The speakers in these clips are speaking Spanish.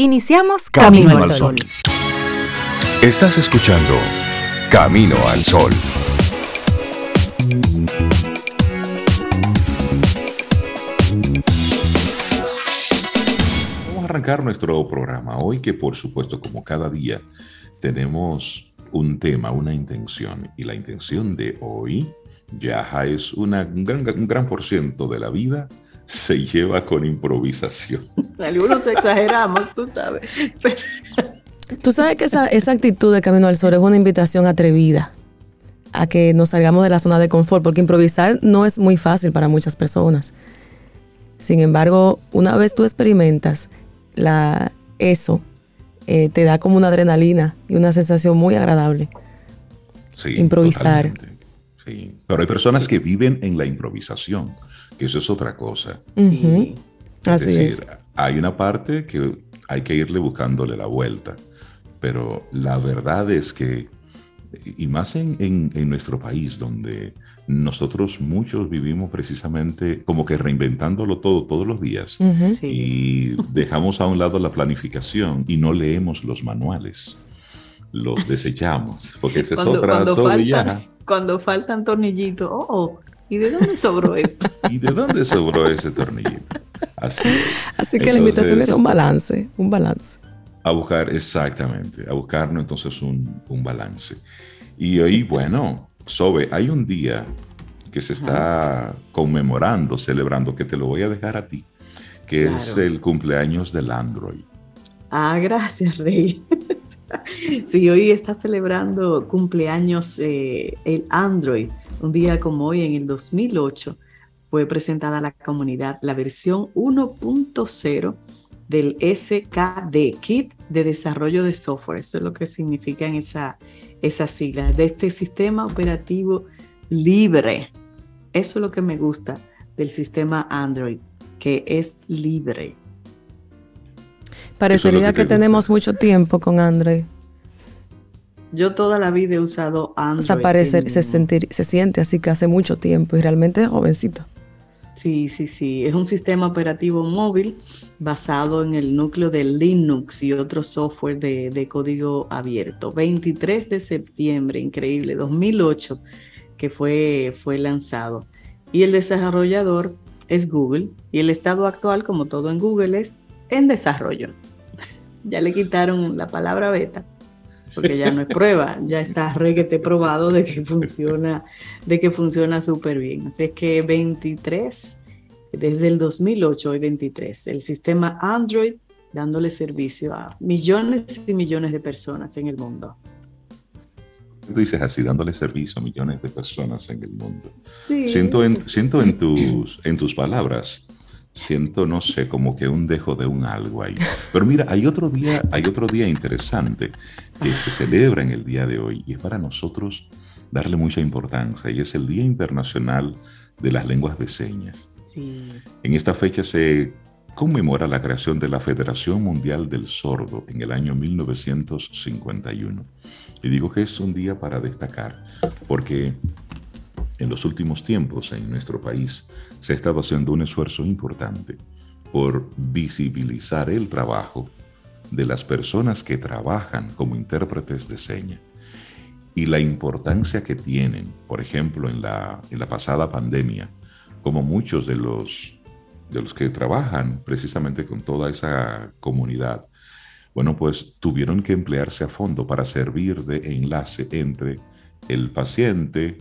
Iniciamos Camino, al Sol. Estás escuchando Camino al Sol. Vamos a arrancar nuestro programa hoy que por supuesto como cada día tenemos un tema, una intención y la intención de hoy ya es una, un, gran, un gran por ciento de la vida se lleva con improvisación. Algunos exageramos, tú sabes. Tú sabes que esa, esa actitud de Camino al Sol es una invitación atrevida a que nos salgamos de la zona de confort, porque improvisar no es muy fácil para muchas personas. Sin embargo, una vez tú experimentas la, eso, eh, te da como una adrenalina y una sensación muy agradable. Sí, improvisar. Sí, pero hay personas que viven en la improvisación eso es otra cosa. es Así decir, hay una parte que hay que irle buscándole la vuelta, pero la verdad es que, y más en, nuestro país, donde nosotros muchos vivimos precisamente como que reinventándolo todo todos los días y dejamos a un lado la planificación y no leemos los manuales. Los desechamos, porque esa es otra cuando Cuando faltan tornillitos, oh, oh ¿Y de dónde sobró esto? ¿Y de dónde sobró ese tornillito? Así es. Así que la invitación es un balance, un balance. A buscar, exactamente, a buscarnos entonces un, un balance. Y hoy, bueno, Sobe, hay un día que se está conmemorando, celebrando, que te lo voy a dejar a ti, que es el cumpleaños del Android. Ah, gracias, Rey. sí, hoy está celebrando cumpleaños eh, el Android. Un día como hoy, en el 2008, fue presentada a la comunidad la versión 1.0 del SKD, Kit de Desarrollo de Software. Eso es lo que significan esa, esas siglas, de este sistema operativo libre. Eso es lo que me gusta del sistema Android, que es libre. Parecería que, tenemos mucho tiempo con Android. Yo toda la vida he usado Android. O sea, parece, se, sentir, se siente así que hace mucho tiempo y realmente es jovencito. Sí, sí, sí. Es un sistema operativo móvil basado en el núcleo de Linux y otro software de, de código abierto. 23 de septiembre, increíble, 2008, que fue, fue lanzado. Y el desarrollador es Google y el estado actual, como todo en Google, es en desarrollo. ya le quitaron la palabra beta porque ya no es prueba, ya está reguete probado de que funciona, de que funciona súper bien. Así es que 23, desde el 2008 hoy 23, el sistema Android dándole servicio a millones y millones de personas en el mundo. Tú dices así, dándole servicio a millones de personas en el mundo. siento en, siento en, tus, en tus palabras siento, no sé, como que un dejo de un algo ahí. Pero mira, hay otro día, hay otro día interesante que se celebra en el día de hoy y es para nosotros darle mucha importancia y es el Día Internacional de las Lenguas de Señas. En esta fecha se conmemora la creación de la Federación Mundial del Sordo en el año 1951. Y digo que es un día para destacar porque en los últimos tiempos en nuestro país se ha estado haciendo un esfuerzo importante por visibilizar el trabajo de las personas que trabajan como intérpretes de seña y la importancia que tienen, por ejemplo, en la, en la pasada pandemia, como muchos de los, de los que trabajan precisamente con toda esa comunidad, bueno, pues tuvieron que emplearse a fondo para servir de enlace entre el paciente,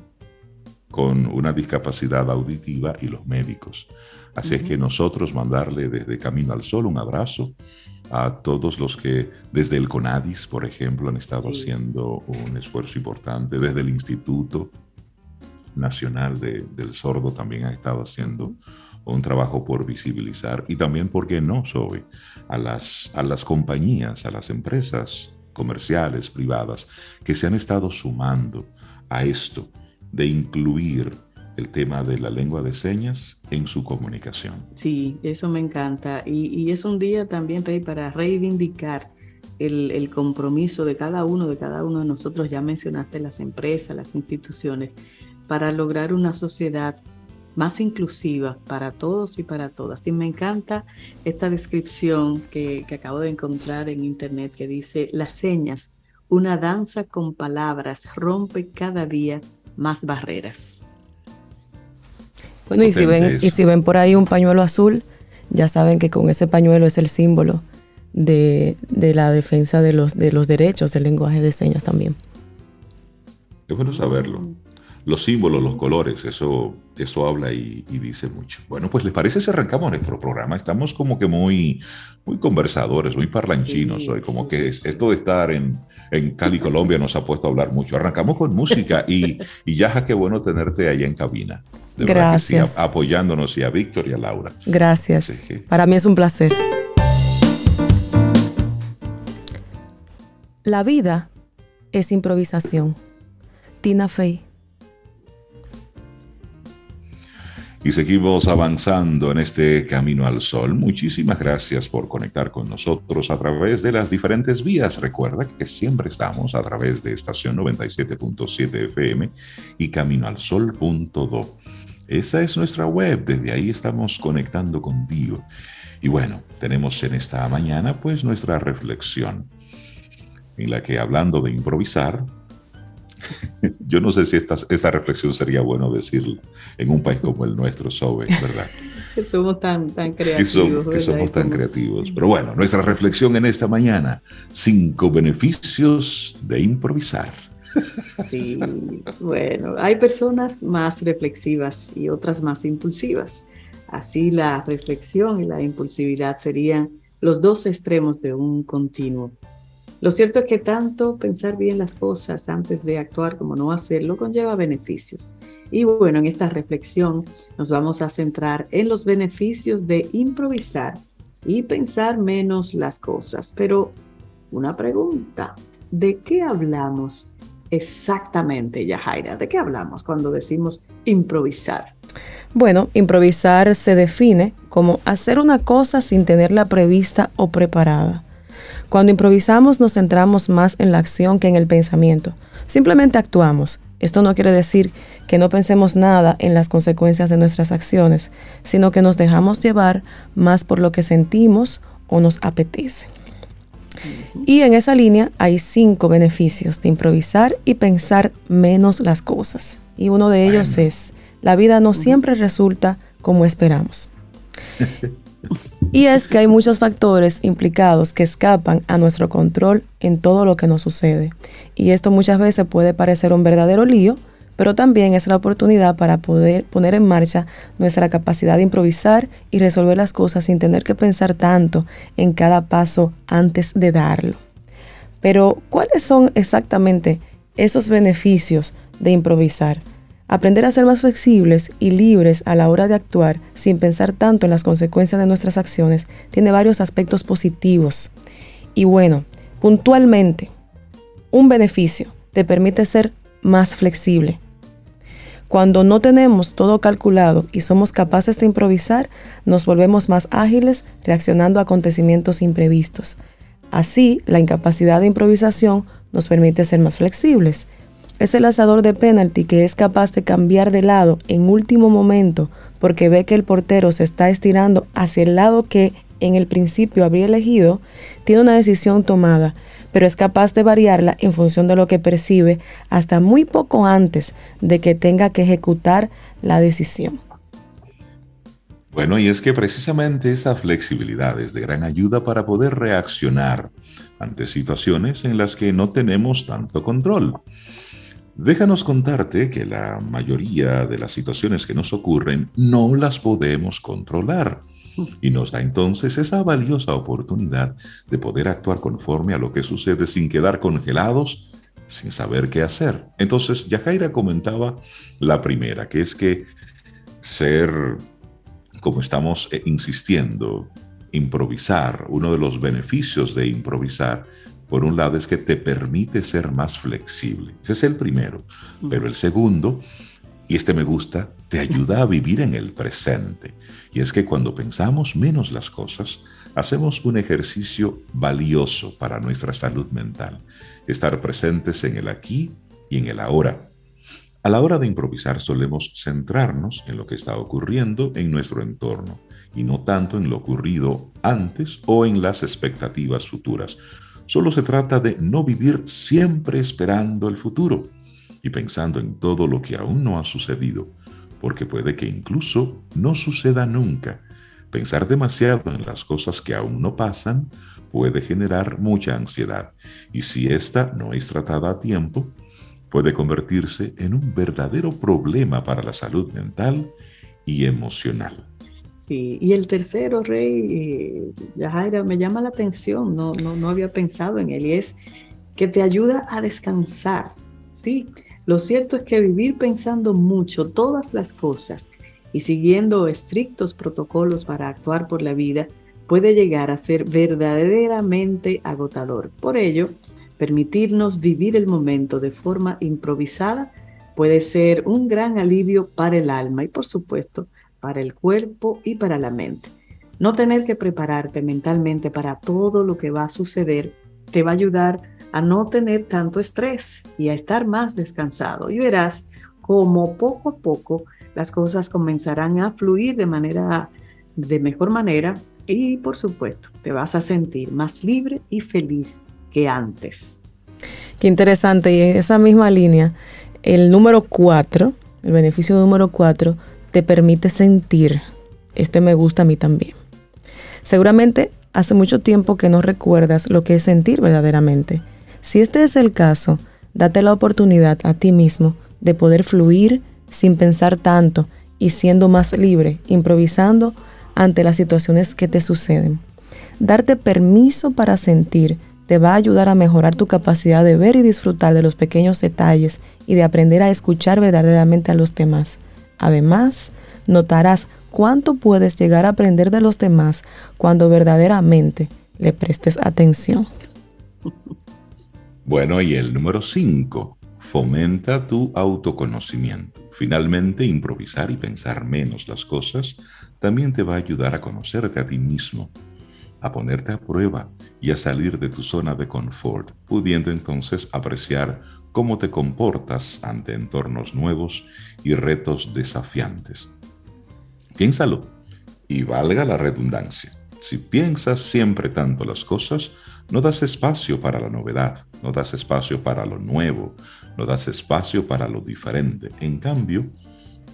con una discapacidad auditiva y los médicos. Así es que nosotros mandarle desde Camino al Sol un abrazo a todos los que desde el CONADIS, por ejemplo, han estado haciendo un esfuerzo importante, desde el Instituto Nacional del Sordo también han estado haciendo un trabajo por visibilizar y también, ¿por qué no, Sobe? A las, a las compañías, a las empresas comerciales, privadas, que se han estado sumando a esto de incluir el tema de la lengua de señas en su comunicación. Sí, eso me encanta. Y, es un día también, para reivindicar el, compromiso de cada uno, de cada uno de nosotros, ya mencionaste las empresas, las instituciones, para lograr una sociedad más inclusiva para todos y para todas. Y me encanta esta descripción que acabo de encontrar en internet que dice, las señas, una danza con palabras, rompe cada día más barreras. Bueno, y si, ven, y si ven por ahí un pañuelo azul, ya saben que con ese pañuelo es el símbolo de, la defensa de los, de los derechos del lenguaje de señas también. Es bueno saberlo. Los símbolos, los colores, eso, eso habla y, dice mucho. Bueno, pues les parece si arrancamos nuestro programa. Estamos como que muy, muy conversadores, muy parlanchinos hoy, como que esto de estar en, en Cali, Colombia, nos ha puesto a hablar mucho. Arrancamos con música y, y ya, qué bueno tenerte ahí en cabina. Gracias. apoyándonos y a Víctor y a Laura. Gracias. Para mí es un placer. La vida es improvisación. Tina Fey. Y seguimos avanzando en este camino al sol. Muchísimas gracias por conectar con nosotros a través de las diferentes vías. Recuerda que siempre estamos a través de estación 97.7 FM y caminoalsol.do. Esa es nuestra web, desde ahí estamos conectando contigo. Y bueno, tenemos en esta mañana pues nuestra reflexión, en la que hablando de improvisar, yo no sé si esta, esta reflexión sería bueno decirla en un país como el nuestro, Sobe, ¿verdad? que somos tan, tan creativos. Que, somos tan creativos. Pero bueno, nuestra reflexión en esta mañana, cinco beneficios de improvisar. Sí, bueno, hay personas más reflexivas y otras más impulsivas. Así la reflexión y la impulsividad serían los dos extremos de un continuo. Lo cierto es que tanto pensar bien las cosas antes de actuar como no hacerlo conlleva beneficios. Y bueno, en esta reflexión nos vamos a centrar en los beneficios de improvisar y pensar menos las cosas. Pero una pregunta, ¿de qué hablamos exactamente, Yajaira? ¿De qué hablamos cuando decimos improvisar? Bueno, improvisar se define como hacer una cosa sin tenerla prevista o preparada. Cuando improvisamos nos centramos más en la acción que en el pensamiento. Simplemente actuamos. Esto no quiere decir que no pensemos nada en las consecuencias de nuestras acciones, sino que nos dejamos llevar más por lo que sentimos o nos apetece. Y en esa línea hay cinco beneficios de improvisar y pensar menos las cosas. Y uno de ellos es, la vida no siempre resulta como esperamos. Y es que hay muchos factores implicados que escapan a nuestro control en todo lo que nos sucede. Y esto muchas veces puede parecer un verdadero lío, pero también es la oportunidad para poder poner en marcha nuestra capacidad de improvisar y resolver las cosas sin tener que pensar tanto en cada paso antes de darlo. Pero, ¿cuáles son exactamente esos beneficios de improvisar? Aprender a ser más flexibles y libres a la hora de actuar sin pensar tanto en las consecuencias de nuestras acciones tiene varios aspectos positivos. Y bueno, puntualmente, un beneficio te permite ser más flexible, cuando no tenemos todo calculado y somos capaces de improvisar, nos volvemos más ágiles reaccionando a acontecimientos imprevistos. Así, la incapacidad de improvisación nos permite ser más flexibles. Es el lanzador de penalti que es capaz de cambiar de lado en último momento porque ve que el portero se está estirando hacia el lado que en el principio habría elegido, tiene una decisión tomada pero es capaz de variarla en función de lo que percibe hasta muy poco antes de que tenga que ejecutar la decisión. Bueno, y es que precisamente esa flexibilidad es de gran ayuda para poder reaccionar ante situaciones en las que no tenemos tanto control. Déjanos contarte que la mayoría de las situaciones que nos ocurren no las podemos controlar y nos da entonces esa valiosa oportunidad de poder actuar conforme a lo que sucede sin quedar congelados, sin saber qué hacer. Entonces, Yajaira comentaba la primera, que es que ser, como estamos eh, insistiendo, improvisar, uno de los beneficios de improvisar, por un lado es que te permite ser más flexible. Ese es el primero. Pero el segundo, y este me gusta, te ayuda a vivir en el presente. Y es que cuando pensamos menos las cosas, hacemos un ejercicio valioso para nuestra salud mental, estar presentes en el aquí y en el ahora. A la hora de improvisar solemos centrarnos en lo que está ocurriendo en nuestro entorno y no tanto en lo ocurrido antes o en las expectativas futuras. Solo se trata de no vivir siempre esperando el futuro y pensando en todo lo que aún no ha sucedido, porque puede que incluso no suceda nunca. Pensar demasiado en las cosas que aún no pasan puede generar mucha ansiedad y si esta no es tratada a tiempo, puede convertirse en un verdadero problema para la salud mental y emocional. Y el tercero, Rey, Yajaira, me llama la atención, no, no, no había pensado en él, y es que te ayuda a descansar, ¿sí? Lo cierto es que vivir pensando mucho todas las cosas y siguiendo estrictos protocolos para actuar por la vida puede llegar a ser verdaderamente agotador. Por ello, permitirnos vivir el momento de forma improvisada puede ser un gran alivio para el alma y por supuesto para el cuerpo y para la mente. No tener que prepararte mentalmente para todo lo que va a suceder te va a ayudar a no tener tanto estrés y a estar más descansado. Y verás cómo poco a poco las cosas comenzarán a fluir de manera de mejor manera y por supuesto te vas a sentir más libre y feliz que antes. Qué interesante. Y en esa misma línea, el número 4, el beneficio número 4, te permite sentir. Este me gusta a mí también. Seguramente hace mucho tiempo que no recuerdas lo que es sentir verdaderamente. Si este es el caso, date la oportunidad a ti mismo de poder fluir sin pensar tanto y siendo más libre, improvisando ante las situaciones que te suceden. Darte permiso para sentir te va a ayudar a mejorar tu capacidad de ver y disfrutar de los pequeños detalles y de aprender a escuchar verdaderamente a los demás. Además, notarás cuánto puedes llegar a aprender de los demás cuando verdaderamente le prestes atención. Bueno, y el número 5, fomenta tu autoconocimiento. Finalmente, improvisar y pensar menos las cosas también te va a ayudar a conocerte a ti mismo, a ponerte a prueba y a salir de tu zona de confort, pudiendo entonces apreciar cómo te comportas ante entornos nuevos y retos desafiantes. Piénsalo y valga la redundancia. Si piensas siempre tanto las cosas, no das espacio para la novedad, no das espacio para lo nuevo, no das espacio para lo diferente. En cambio,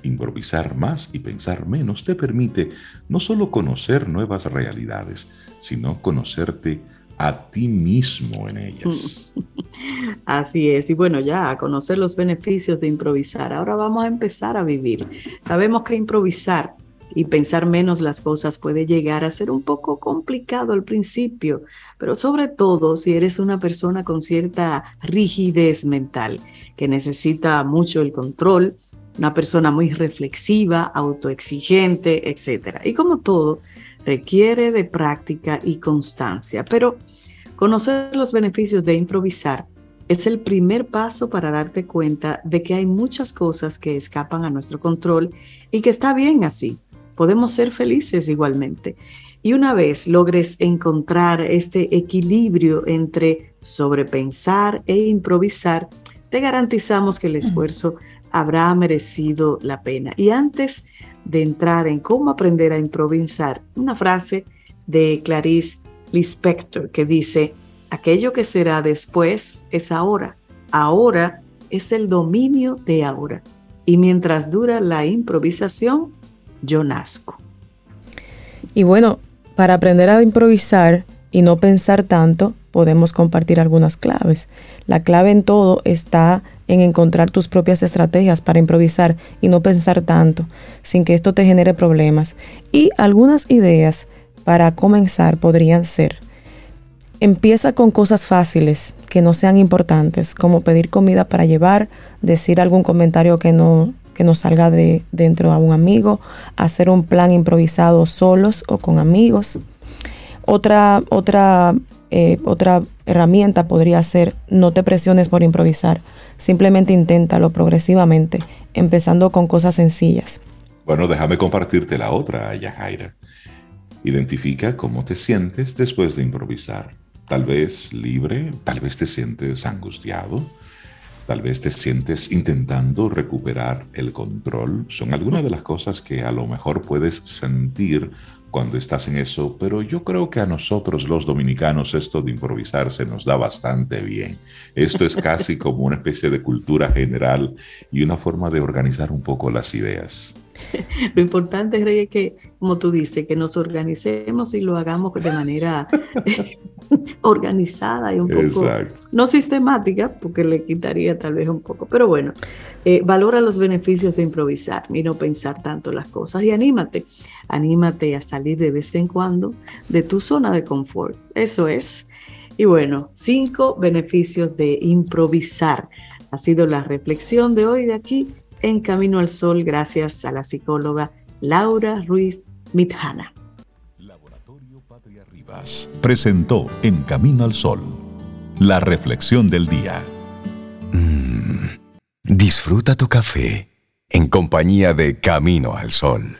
improvisar más y pensar menos te permite no solo conocer nuevas realidades, sino conocerte a ti mismo en ellas. Así es, y bueno, ya a conocer los beneficios de improvisar. Ahora vamos a empezar a vivir. Sabemos que improvisar y pensar menos las cosas puede llegar a ser un poco complicado al principio, pero sobre todo si eres una persona con cierta rigidez mental, que necesita mucho el control, una persona muy reflexiva, autoexigente, etc. Y como todo, requiere de práctica y constancia, pero conocer los beneficios de improvisar es el primer paso para darte cuenta de que hay muchas cosas que escapan a nuestro control y que está bien así. Podemos ser felices igualmente. Y una vez logres encontrar este equilibrio entre sobrepensar e improvisar, te garantizamos que el esfuerzo habrá merecido la pena. Y antes de entrar en cómo aprender a improvisar, una frase de Clarice Lispector que dice, aquello que será después es ahora, ahora es el dominio de ahora. Y mientras dura la improvisación, yo nazco. Y bueno, para aprender a improvisar y no pensar tanto, podemos compartir algunas claves. La clave en todo está en encontrar tus propias estrategias para improvisar y no pensar tanto, sin que esto te genere problemas. Y algunas ideas para comenzar podrían ser, empieza con cosas fáciles que no sean importantes, como pedir comida para llevar, decir algún comentario que no que nos salga de dentro a un amigo, hacer un plan improvisado solos o con amigos. Otra, otra, eh, otra herramienta podría ser no te presiones por improvisar, simplemente inténtalo progresivamente, empezando con cosas sencillas. Bueno, déjame compartirte la otra, Yajaira. Identifica cómo te sientes después de improvisar. Tal vez libre, tal vez te sientes angustiado, Tal vez te sientes intentando recuperar el control. Son algunas de las cosas que a lo mejor puedes sentir cuando estás en eso, pero yo creo que a nosotros los dominicanos esto de improvisar se nos da bastante bien. Esto es casi como una especie de cultura general y una forma de organizar un poco las ideas. Lo importante, Rey, es que, como tú dices, que nos organicemos y lo hagamos de manera organizada y un poco, no sistemática, porque le quitaría tal vez un poco, pero bueno, eh, valora los beneficios de improvisar y no pensar tanto las cosas y anímate, anímate a salir de vez en cuando de tu zona de confort. Eso es. Y bueno, cinco beneficios de improvisar. Ha sido la reflexión de hoy de aquí en Camino al Sol gracias a la psicóloga Laura Ruiz Mitjana. Presentó En Camino al Sol la reflexión del día. Mm, disfruta tu café en compañía de Camino al Sol.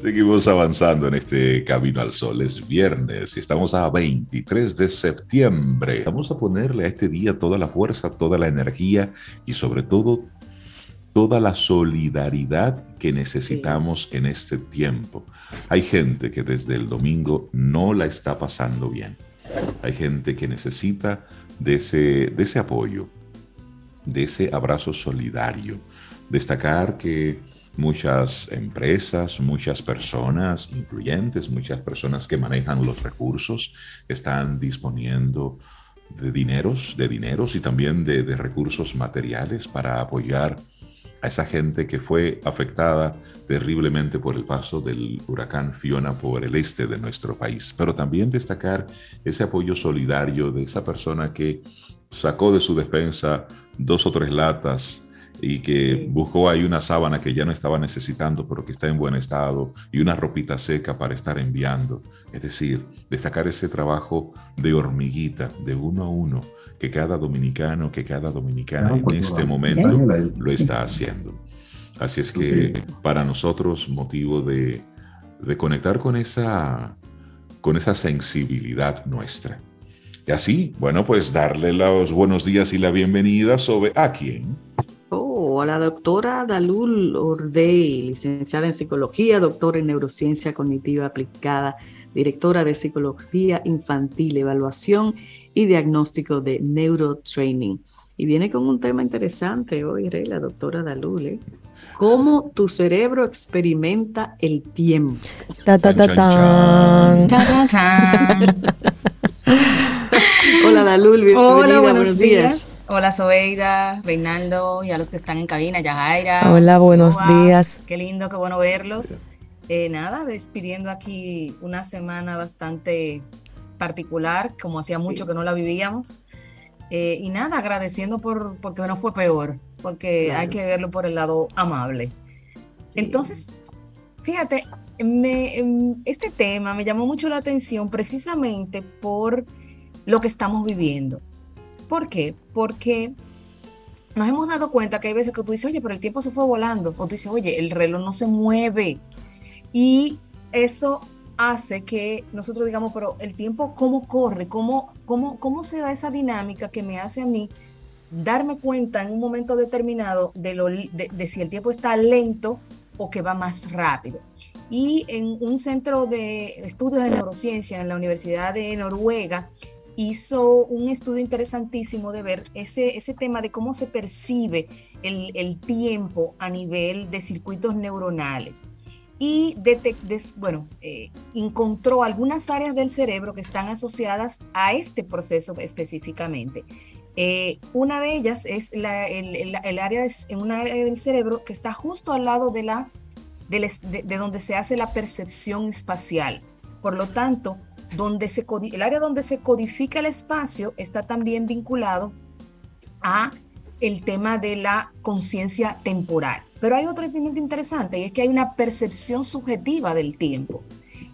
Seguimos avanzando en este camino al sol. Es viernes y estamos a 23 de septiembre. Vamos a ponerle a este día toda la fuerza, toda la energía y sobre todo toda la solidaridad que necesitamos en este tiempo. Hay gente que desde el domingo no la está pasando bien. Hay gente que necesita de ese, de ese apoyo, de ese abrazo solidario. Destacar que muchas empresas, muchas personas influyentes, muchas personas que manejan los recursos, están disponiendo de dineros, de dineros y también de, recursos materiales para apoyar a esa gente que fue afectada terriblemente por el paso del huracán Fiona por el este de nuestro país. Pero también destacar ese apoyo solidario de esa persona que sacó de su despensa dos o tres latas y que buscó ahí una sábana que ya no estaba necesitando, pero que está en buen estado, y una ropita seca para estar enviando. Es decir, destacar ese trabajo de hormiguita, de uno a uno, que cada dominicano, que cada dominicana en pues, este momento lo está haciendo. Así es que para nosotros motivo de, de conectar con esa, con esa sensibilidad nuestra. Y así, bueno, pues darle los buenos días y la bienvenida sobre a quién Oh, a la doctora Dalul Ordey, licenciada en psicología, doctora en neurociencia cognitiva aplicada, directora de psicología infantil, evaluación y diagnóstico de neurotraining. Y viene con un tema interesante hoy, Rey, la doctora Dalul, ¿eh? ¿Cómo tu cerebro experimenta el tiempo? Ta, ta, ta, Hola Dalul, bienvenida, Hola, buenos, días. Hola Sobeida, Reinaldo y a los que están en cabina, Yajaira. Hola, buenos días. Qué lindo, qué bueno verlos. Eh, nada, despidiendo aquí una semana bastante particular, como hacía mucho que no la vivíamos. Eh, y nada, agradeciendo por porque no fue peor, porque hay que verlo por el lado amable. Entonces, fíjate, me, em, este tema me llamó mucho la atención precisamente por lo que estamos viviendo. ¿Por qué? Porque nos hemos dado cuenta que hay veces que tú dices, oye, pero el tiempo se fue volando. O tú dices, oye, el reloj no se mueve. Y eso hace que nosotros digamos, pero el tiempo, ¿cómo corre? ¿Cómo, cómo, cómo se da esa dinámica que me hace a mí darme cuenta en un momento determinado de, lo, de si el tiempo está lento o que va más rápido? Y en un centro de estudios de neurociencia en la Universidad de Noruega, hizo un estudio interesantísimo de ver ese, ese tema de cómo se percibe el, tiempo a nivel de circuitos neuronales. Y bueno, eh, encontró algunas áreas del cerebro que están asociadas a este proceso específicamente. Eh, una de ellas es el, área en del cerebro que está justo al lado de, la, de donde se hace la percepción espacial. Por lo tanto, donde se, el área donde se codifica el espacio está también vinculado a el tema de la conciencia temporal. Pero hay otro elemento interesante y es que hay una percepción subjetiva del tiempo.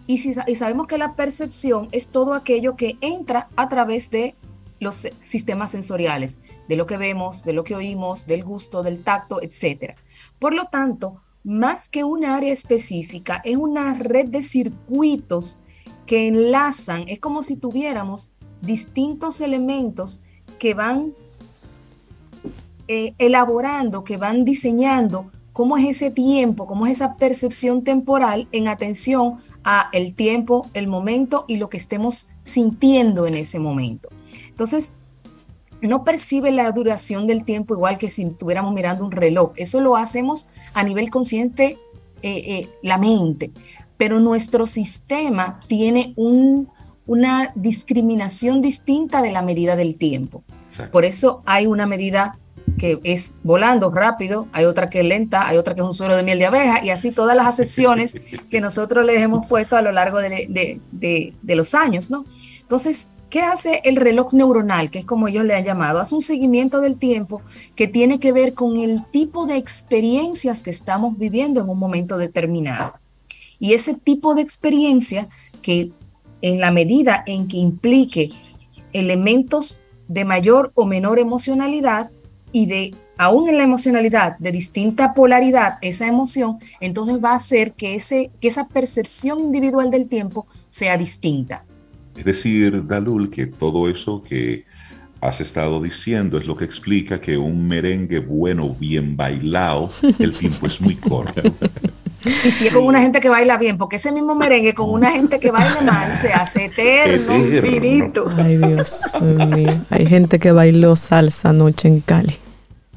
Y, si, y sabemos que la percepción es todo aquello que entra a través de los sistemas sensoriales, de lo que vemos, de lo que oímos, del gusto, del tacto, etc. Por lo tanto, más que un área específica, es una red de circuitos que enlazan, es como si tuviéramos distintos elementos que van eh, elaborando, que van diseñando cómo es ese tiempo, cómo es esa percepción temporal en atención a el tiempo, el momento y lo que estemos sintiendo en ese momento. Entonces, no percibe la duración del tiempo igual que si estuviéramos mirando un reloj. Eso lo hacemos a nivel consciente, eh, eh, la mente, pero nuestro sistema tiene una discriminación distinta de la medida del tiempo. Por eso hay una medida que es volando rápido, hay otra que es lenta, hay otra que es un suero de miel de abeja y así todas las acepciones que nosotros les hemos puesto a lo largo de, de los años, ¿no? Entonces, ¿Qué hace el reloj neuronal, que es como ellos le han llamado? Hace un seguimiento del tiempo que tiene que ver con el tipo de experiencias que estamos viviendo en un momento determinado. Y ese tipo de experiencia que en la medida en que implique elementos de mayor o menor emocionalidad y de aún en la emocionalidad de distinta polaridad, esa emoción, entonces va a hacer que, ese, que esa percepción individual del tiempo sea distinta. Es decir, Dalul, que todo eso que has estado diciendo es lo que explica que un merengue bueno, bien bailado, el tiempo es muy corto. Y si es con una gente que baila bien, porque ese mismo merengue con una gente que baila mal se hace eterno, infinito. Ay, Dios mío. Hay gente que bailó salsa anoche en Cali.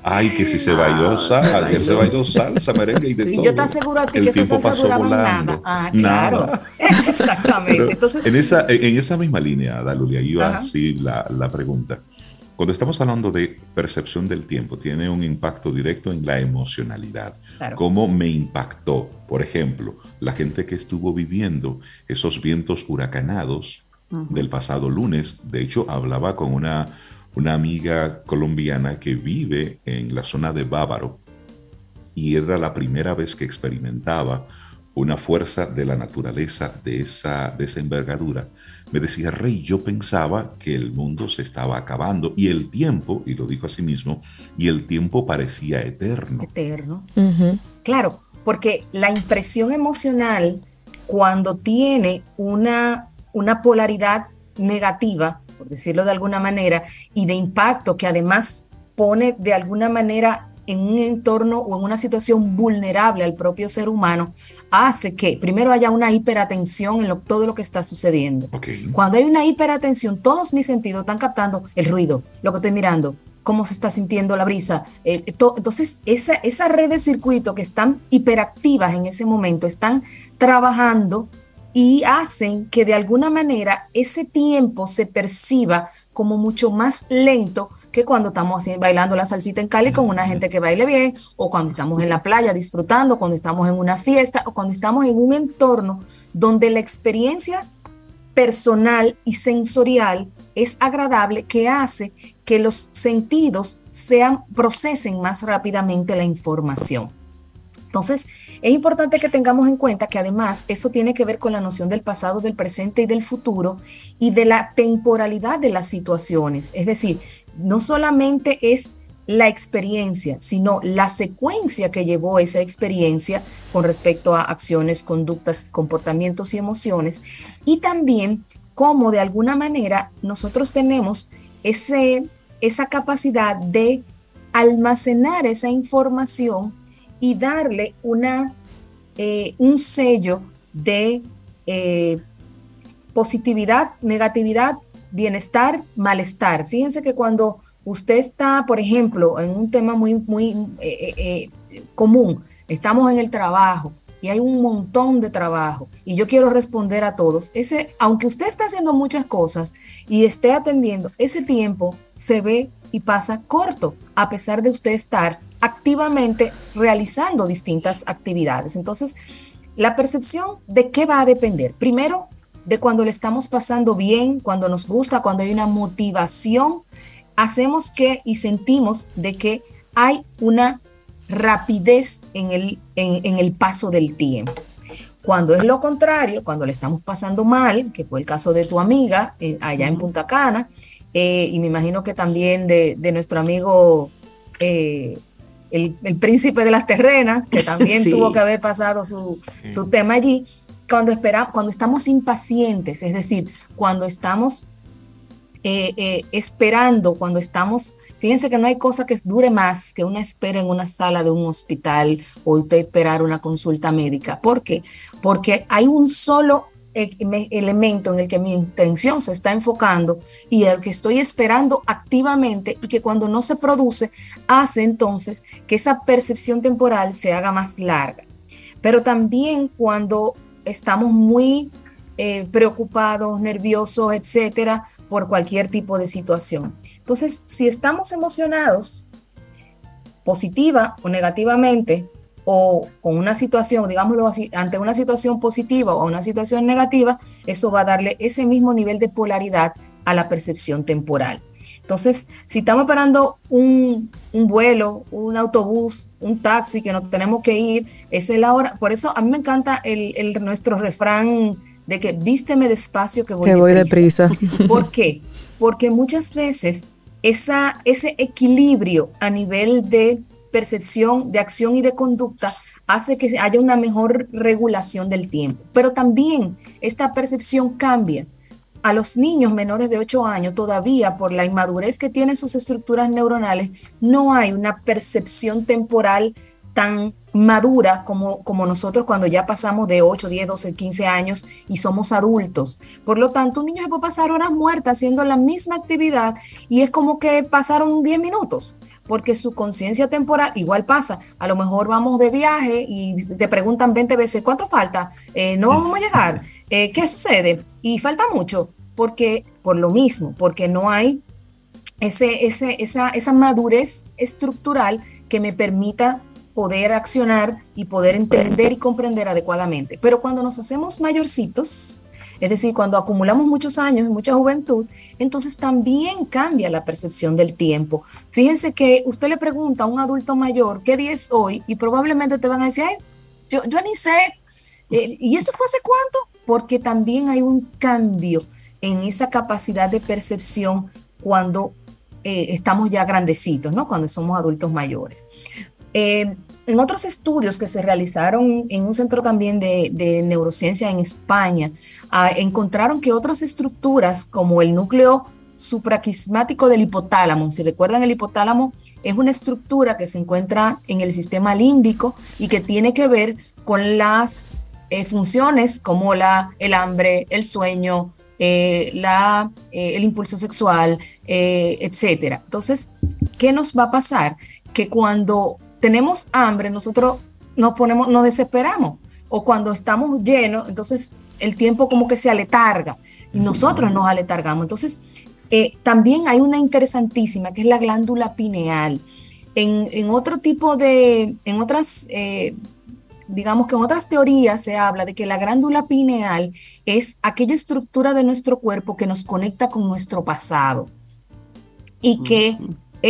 Ay, que si se bailó salsa, ayer se bailó salsa, merengue y de y yo te aseguro a ti que esa salsa duraba nada. Ah, claro. Exactamente. Entonces, en, esa, en esa misma línea, Dalulia, iba así la, la pregunta. Cuando estamos hablando de percepción del tiempo, tiene un impacto directo en la emocionalidad. ¿Cómo me impactó, por ejemplo, la gente que estuvo viviendo esos vientos huracanados del pasado lunes? De hecho, hablaba con una una amiga colombiana que vive en la zona de Bávaro y era la primera vez que experimentaba una fuerza de la naturaleza de esa, de esa envergadura. Me decía, Rey, yo pensaba que el mundo se estaba acabando y el tiempo, y lo dijo a sí mismo, y el tiempo parecía eterno. Eterno. Claro, porque la impresión emocional, cuando tiene una, una polaridad negativa, por decirlo de alguna manera, y de impacto que además pone de alguna manera en un entorno o en una situación vulnerable al propio ser humano, hace que primero haya una hiperatención en todo lo que está sucediendo. Cuando hay una hiperatención, todos mis sentidos están captando el ruido, lo que estoy mirando, cómo se está sintiendo la brisa. Eh, entonces, esa, esa red de circuitos que están hiperactivas en ese momento están trabajando y hacen que de alguna manera ese tiempo se perciba como mucho más lento que cuando estamos bailando la salsita en Cali con una gente que baile bien, o cuando estamos en la playa disfrutando, cuando estamos en una fiesta, o cuando estamos en un entorno donde la experiencia personal y sensorial es agradable que hace que los sentidos sean procesen más rápidamente la información. Entonces, es importante que tengamos en cuenta que además eso tiene que ver con la noción del pasado, del presente y del futuro y de la temporalidad de las situaciones. Es decir, no solamente es la experiencia, sino la secuencia que llevó esa experiencia con respecto a acciones, conductas, comportamientos y emociones, y también cómo de alguna manera nosotros tenemos ese, esa capacidad de almacenar esa información y darle una, eh, un sello de eh, positividad, negatividad, bienestar, malestar. Fíjense que cuando usted está, por ejemplo, en un tema muy, muy eh, común, estamos en el trabajo y hay un montón de trabajo y yo quiero responder a todos, ese, aunque usted está haciendo muchas cosas y esté atendiendo, ese tiempo se ve y pasa corto, a pesar de usted estar activamente realizando distintas actividades. Entonces, la percepción de qué va a depender. Primero, de cuando le estamos pasando bien, cuando nos gusta, cuando hay una motivación, hacemos que y sentimos de que hay una rapidez en el, en, el paso del tiempo. Cuando es lo contrario, cuando le estamos pasando mal, que fue el caso de tu amiga eh, allá en Punta Cana, eh, y me imagino que también de, de nuestro amigo eh, el, príncipe de las terrenas, que también tuvo que haber pasado su, tema allí, cuando, espera, cuando estamos impacientes, es decir, cuando estamos eh, eh, esperando, cuando estamos, fíjense que no hay cosa que dure más que una espera en una sala de un hospital o usted esperar una consulta médica. ¿Por qué? Porque hay un solo elemento en el que mi intención se está enfocando y el que estoy esperando activamente y que cuando no se produce hace entonces que esa percepción temporal se haga más larga. Pero también cuando estamos muy eh, preocupados, nerviosos, etcétera, por cualquier tipo de situación. Entonces, si estamos emocionados, positiva o negativamente, o con una situación, digámoslo así, ante una situación positiva o una situación negativa, eso va a darle ese mismo nivel de polaridad a la percepción temporal. Entonces, si estamos esperando un, vuelo, un autobús, un taxi que nos tenemos que ir, esa es la hora. Por eso a mí me encanta el, nuestro refrán de que vísteme despacio que voy, que voy deprisa. ¿Por qué? Porque muchas veces esa, ese equilibrio a nivel de percepción, de acción y de conducta hace que haya una mejor regulación del tiempo. Pero también esta percepción cambia. A los niños menores de 8 años todavía por la inmadurez que tienen sus estructuras neuronales no hay una percepción temporal tan madura como, como nosotros cuando ya pasamos de 8, 10, 12, 15 años y somos adultos. Por lo tanto, un niño se puede pasar horas muertas haciendo la misma actividad y es como que pasaron 10 minutos porque su conciencia temporal igual pasa. A lo mejor vamos de viaje y te preguntan 20 veces, ¿cuánto falta? Eh, no vamos a llegar. Eh, ¿Qué sucede? Y falta mucho, porque por lo mismo, porque no hay ese, ese, esa, esa madurez estructural que me permita poder accionar y poder entender y comprender adecuadamente. Pero cuando nos hacemos mayorcitos, es decir, cuando acumulamos muchos años y mucha juventud, entonces también cambia la percepción del tiempo. Fíjense que usted le pregunta a un adulto mayor qué día es hoy y probablemente te van a decir, yo, yo ni sé. Eh, ¿Y eso fue hace cuánto? Porque también hay un cambio en esa capacidad de percepción cuando eh, estamos ya grandecitos, ¿no? Cuando somos adultos mayores. Eh, en otros estudios que se realizaron en un centro también de, neurociencia en España, ah, encontraron que otras estructuras como el núcleo supraquismático del hipotálamo, si recuerdan el hipotálamo es una estructura que se encuentra en el sistema límbico y que tiene que ver con las eh, funciones como la, el hambre, el sueño, eh, la, eh, el impulso sexual, etcétera. Entonces, ¿qué nos va a pasar? Que cuando tenemos hambre, nosotros nos ponemos, nos desesperamos. O cuando estamos llenos, entonces el tiempo como que se aletarga y nosotros nos aletargamos. Entonces, eh, también hay una interesantísima que es la glándula pineal. En, otro tipo de, en otras, eh, digamos que en otras teorías se habla de que la glándula pineal es aquella estructura de nuestro cuerpo que nos conecta con nuestro pasado y que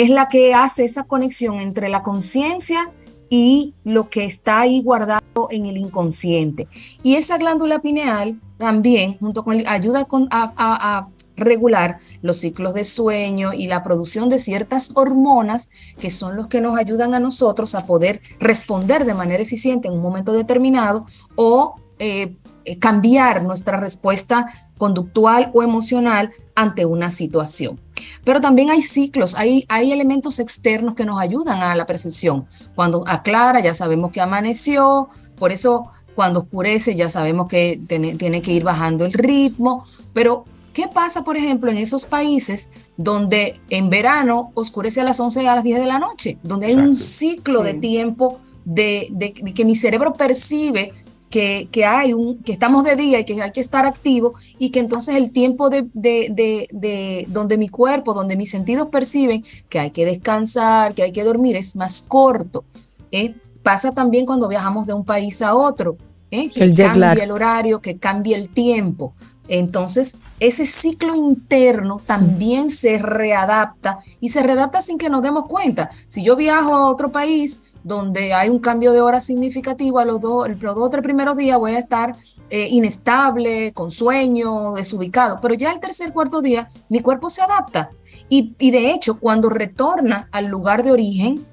es la que hace esa conexión entre la conciencia y lo que está ahí guardado en el inconsciente. Y esa glándula pineal también, junto con ayuda a, regular los ciclos de sueño y la producción de ciertas hormonas que son los que nos ayudan a nosotros a poder responder de manera eficiente en un momento determinado o eh, eh, cambiar nuestra respuesta conductual o emocional ante una situación. Pero también hay ciclos, hay, hay elementos externos que nos ayudan a la percepción. Cuando aclara, ya sabemos que amaneció, por eso cuando oscurece ya sabemos que tiene, que ir bajando el ritmo, pero ¿qué pasa, por ejemplo, en esos países donde en verano oscurece a las 11 a las 10 de la noche, donde hay un ciclo de tiempo de, de, que mi cerebro percibe que, hay un, que estamos de día y que hay que estar activo y que entonces el tiempo de, de, donde mi cuerpo, donde mis sentidos perciben que hay que descansar, que hay que dormir, es más corto. ¿eh? Pasa también cuando viajamos de un país a otro, ¿eh? que cambia el horario, que cambia el tiempo. Entonces, ese ciclo interno también se readapta y se readapta sin que nos demos cuenta. Si yo viajo a otro país, donde hay un cambio de hora significativo, a los dos, los dos o tres primeros días voy a estar eh, inestable, con sueño, desubicado, pero ya el tercer, cuarto día mi cuerpo se adapta y, y de hecho cuando retorna al lugar de origen,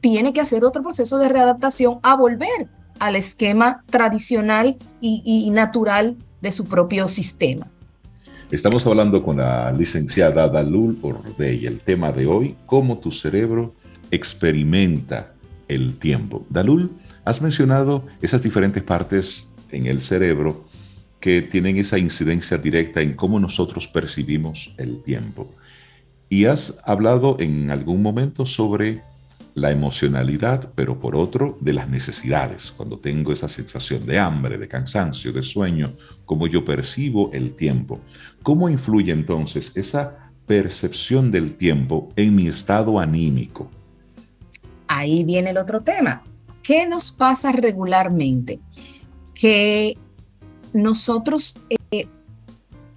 tiene que hacer otro proceso de readaptación a volver al esquema tradicional y, natural de su propio sistema. Estamos hablando con la licenciada Dalul Ordey. El tema de hoy, cómo tu cerebro experimenta el tiempo. Dalul, has mencionado esas diferentes partes en el cerebro que tienen esa incidencia directa en cómo nosotros percibimos el tiempo. Y has hablado en algún momento sobre la emocionalidad, pero por otro, de las necesidades. Cuando tengo esa sensación de hambre, de cansancio, de sueño, cómo yo percibo el tiempo. ¿Cómo influye entonces esa percepción del tiempo en mi estado anímico? Ahí viene el otro tema. ¿Qué nos pasa regularmente? Que nosotros, eh,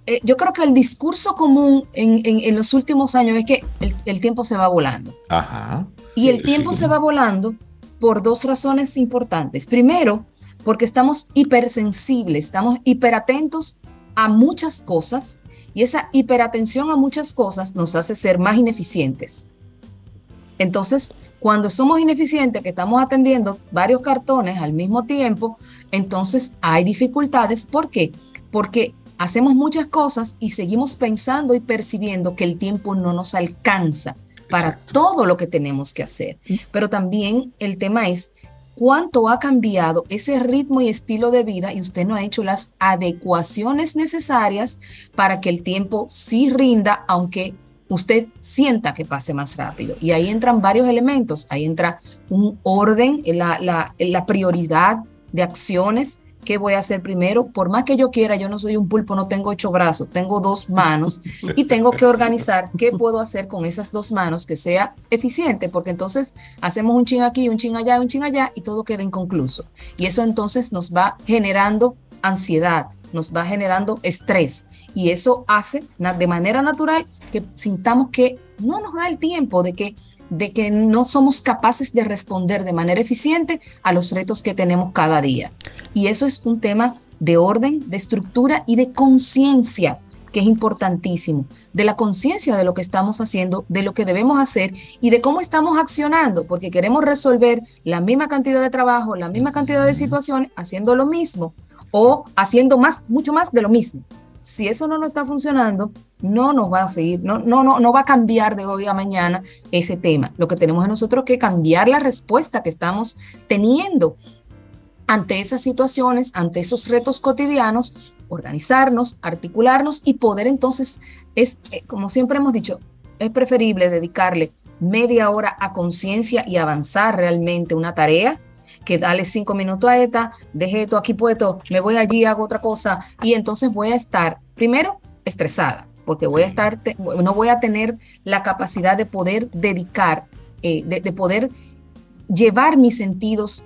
eh, yo creo que el discurso común en, los últimos años es que el, tiempo se va volando. Ajá. Y el tiempo se va volando por dos razones importantes. Primero, porque estamos hipersensibles, estamos hiperatentos a muchas cosas y esa hiperatención a muchas cosas nos hace ser más ineficientes. Entonces, cuando somos ineficientes, que estamos atendiendo varios cartones al mismo tiempo, entonces hay dificultades. ¿Por qué? Porque hacemos muchas cosas y seguimos pensando y percibiendo que el tiempo no nos alcanza para todo lo que tenemos que hacer. Pero también el tema es cuánto ha cambiado ese ritmo y estilo de vida y usted no ha hecho las adecuaciones necesarias para que el tiempo sí rinda, aunque usted sienta que pase más rápido. Y ahí entran varios elementos. Ahí entra un orden, la, la, prioridad de acciones ¿Qué voy a hacer primero? Por más que yo quiera, yo no soy un pulpo, no tengo ocho brazos, tengo dos manos y tengo que organizar qué puedo hacer con esas dos manos que sea eficiente, porque entonces hacemos un chin aquí, un chin allá, un chin allá y todo queda inconcluso. Y eso entonces nos va generando ansiedad, nos va generando estrés y eso hace de manera natural que sintamos que no nos da el tiempo de que de que no somos capaces de responder de manera eficiente a los retos que tenemos cada día. Y eso es un tema de orden, de estructura y de conciencia, que es importantísimo, de la conciencia de lo que estamos haciendo, de lo que debemos hacer y de cómo estamos accionando, porque queremos resolver la misma cantidad de trabajo, la misma cantidad de situaciones, haciendo lo mismo o haciendo más, mucho más de lo mismo. Si eso no nos está funcionando, no nos va a seguir, no, no, no, va a cambiar de hoy a mañana ese tema. Lo que tenemos es nosotros que cambiar la respuesta que estamos teniendo ante esas situaciones, ante esos retos cotidianos, organizarnos, articularnos y poder entonces, es eh, como siempre hemos dicho, es preferible dedicarle media hora a conciencia y avanzar realmente una tarea que dale cinco minutos a esta, deje esto aquí puesto, me voy allí, hago otra cosa y entonces voy a estar, primero, estresada, porque voy a estar, no voy a tener la capacidad de poder dedicar, eh, de, poder llevar mis sentidos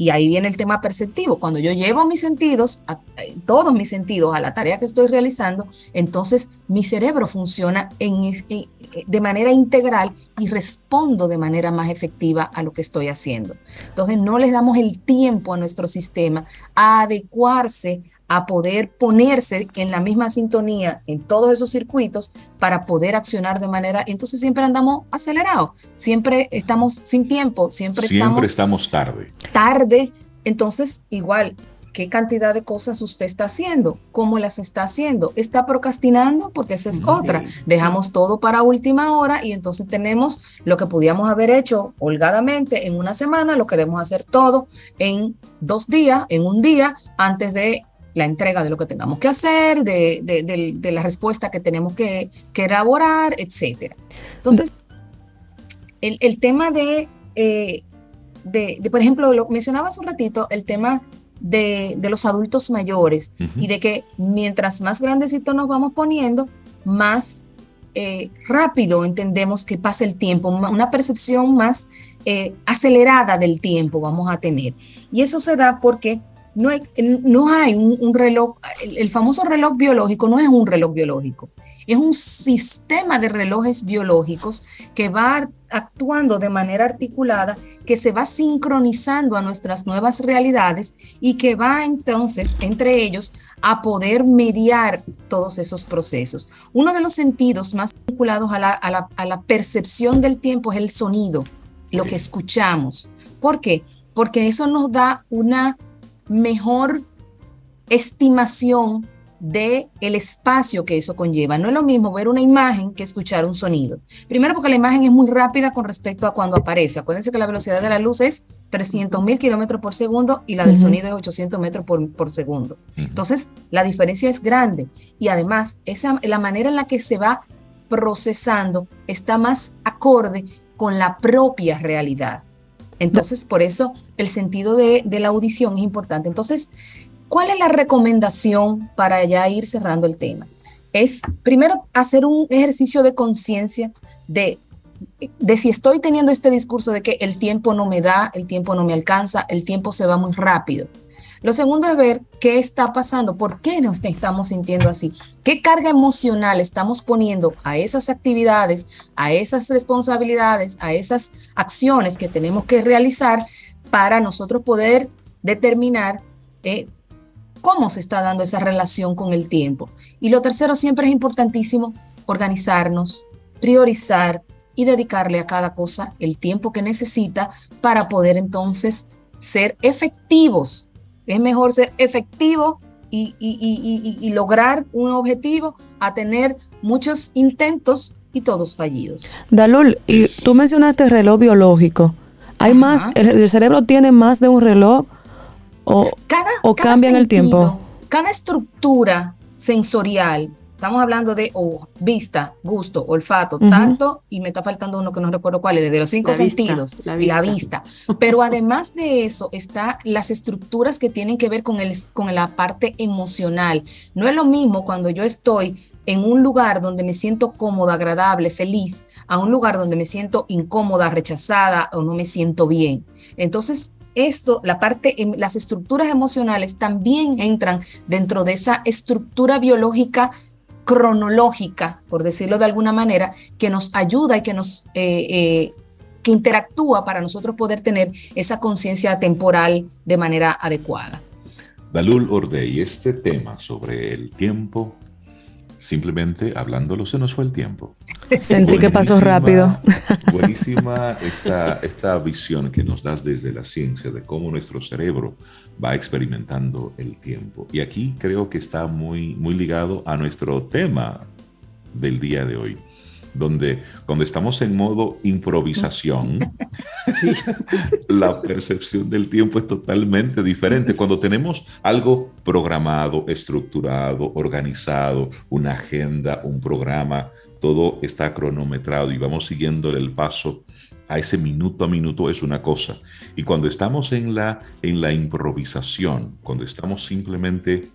y ahí viene el tema perceptivo. Cuando yo llevo mis sentidos, eh, todos mis sentidos a la tarea que estoy realizando, entonces mi cerebro funciona en, de manera integral y respondo de manera más efectiva a lo que estoy haciendo. Entonces no les damos el tiempo a nuestro sistema a adecuarse a poder ponerse en la misma sintonía en todos esos circuitos para poder accionar de manera, entonces siempre andamos acelerados, siempre estamos sin tiempo, siempre, siempre estamos, tarde. Tarde, entonces igual, ¿qué cantidad de cosas usted está haciendo? ¿Cómo las está haciendo? ¿Está procrastinando? Porque esa es otra. Dejamos todo para última hora y entonces tenemos lo que podíamos haber hecho holgadamente en una semana, lo queremos hacer todo en dos días, en un día, antes de la entrega de lo que tengamos que hacer, de, la respuesta que tenemos que, elaborar, etc. Entonces, el, tema de, eh, de, por ejemplo, lo mencionaba hace un ratito, el tema de, los adultos mayores y de que mientras más grandecitos nos vamos poniendo, más eh, rápido entendemos que pasa el tiempo, una percepción más eh, acelerada del tiempo vamos a tener. Y eso se da porque no hay, no hay un, reloj, el, famoso reloj biológico no es un reloj biológico, es un sistema de relojes biológicos que va actuando de manera articulada, que se va sincronizando a nuestras nuevas realidades y que va entonces entre ellos a poder mediar todos esos procesos. Uno de los sentidos más vinculados a la, a la, a la percepción del tiempo es el sonido, lo que escuchamos. ¿Por qué? porque eso nos da una mejor estimación de el espacio que eso conlleva. No es lo mismo ver una imagen que escuchar un sonido. Primero porque la imagen es muy rápida con respecto a cuando aparece. Acuérdense que la velocidad de la luz es 300 mil kilómetros por segundo y la del sonido es 800 metros por, por segundo. Entonces, la diferencia es grande y además esa, la manera en la que se va procesando está más acorde con la propia realidad. Entonces, por eso el sentido de, de la audición es importante. Entonces, ¿Cuál es la recomendación para ya ir cerrando el tema? Es primero hacer un ejercicio de conciencia de, de si estoy teniendo este discurso de que el tiempo no me da, el tiempo no me alcanza, el tiempo se va muy rápido. Lo segundo es ver qué está pasando, por qué nos estamos sintiendo así, qué carga emocional estamos poniendo a esas actividades, a esas responsabilidades, a esas acciones que tenemos que realizar para nosotros poder determinar eh, cómo se está dando esa relación con el tiempo. Y lo tercero, siempre es importantísimo organizarnos, priorizar y dedicarle a cada cosa el tiempo que necesita para poder entonces ser efectivos. Es mejor ser efectivo y, y, lograr un objetivo a tener muchos intentos y todos fallidos. Dalul, y tú mencionaste el reloj biológico. Hay más, el cerebro tiene más de un reloj o, cada, o cambian el tiempo? Cada estructura sensorial, estamos hablando de vista, gusto, olfato, tanto, y me está faltando uno que no recuerdo cuál es, de los cinco sentidos, la vista. la vista. Pero además de eso, está las estructuras que tienen que ver con, el, con la parte emocional. No es lo mismo cuando yo estoy en un lugar donde me siento cómoda, agradable, feliz, a un lugar donde me siento incómoda, rechazada o no me siento bien. Entonces, esto, la parte, las estructuras emocionales también entran dentro de esa estructura biológica cronológica, por decirlo de alguna manera, que nos ayuda y que nos eh, eh, que interactúa para nosotros poder tener esa conciencia temporal de manera adecuada. Dalul Ordey, este tema sobre el tiempo, simplemente hablándolo, se nos fue el tiempo. Sentí que pasó rápido. Buenísima esta, esta visión que nos das desde la ciencia de cómo nuestro cerebro va experimentando el tiempo. Y aquí creo que está muy, muy ligado a nuestro tema del día de hoy donde cuando estamos en modo improvisación, la percepción del tiempo es totalmente diferente. Cuando tenemos algo programado, estructurado, organizado, una agenda, un programa, todo está cronometrado y vamos siguiendo el paso a ese minuto a minuto es una cosa. Y cuando estamos en la, en la improvisación, cuando estamos simplemente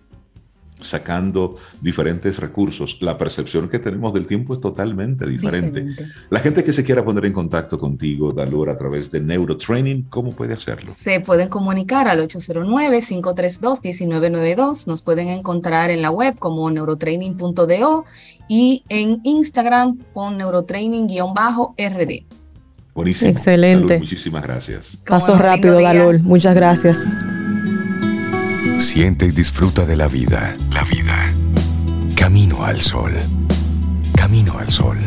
sacando diferentes recursos, la percepción que tenemos del tiempo es totalmente diferente. La gente que se quiera poner en contacto contigo, Dalur, a través de Neurotraining, ¿cómo puede hacerlo? Se pueden comunicar al 809-532-1992. Nos pueden encontrar en la web como neurotraining.do y en Instagram con neurotraining-rd. Buenísimo. Excelente. muchísimas gracias. Paso rápido, Dalur. Muchas gracias. Siente y disfruta de la vida. La vida. Camino al sol. Camino al sol.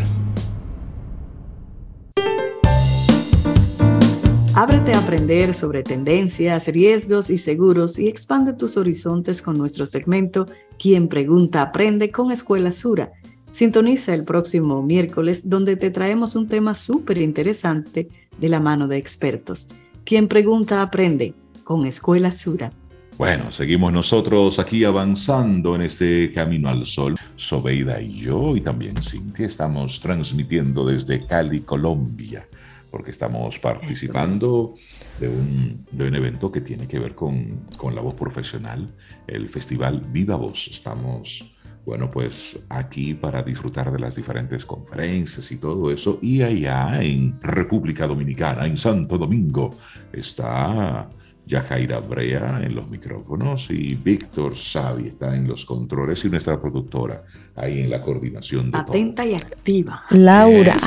Ábrete a aprender sobre tendencias, riesgos y seguros y expande tus horizontes con nuestro segmento Quien Pregunta Aprende con Escuela Sura. Sintoniza el próximo miércoles donde te traemos un tema súper interesante de la mano de expertos. Quien Pregunta Aprende con Escuela Sura. Bueno, seguimos nosotros aquí avanzando en este camino al sol. Sobeida y yo, y también Cintia, estamos transmitiendo desde Cali, Colombia, porque estamos participando de un, de un evento que tiene que ver con, con la voz profesional, el Festival Viva Voz. Estamos, bueno, pues aquí para disfrutar de las diferentes conferencias y todo eso. Y allá en República Dominicana, en Santo Domingo, está Yajaira Brea en los micrófonos y Víctor Savi está en los controles y nuestra productora ahí en la coordinación de Atenta y activa. Laura.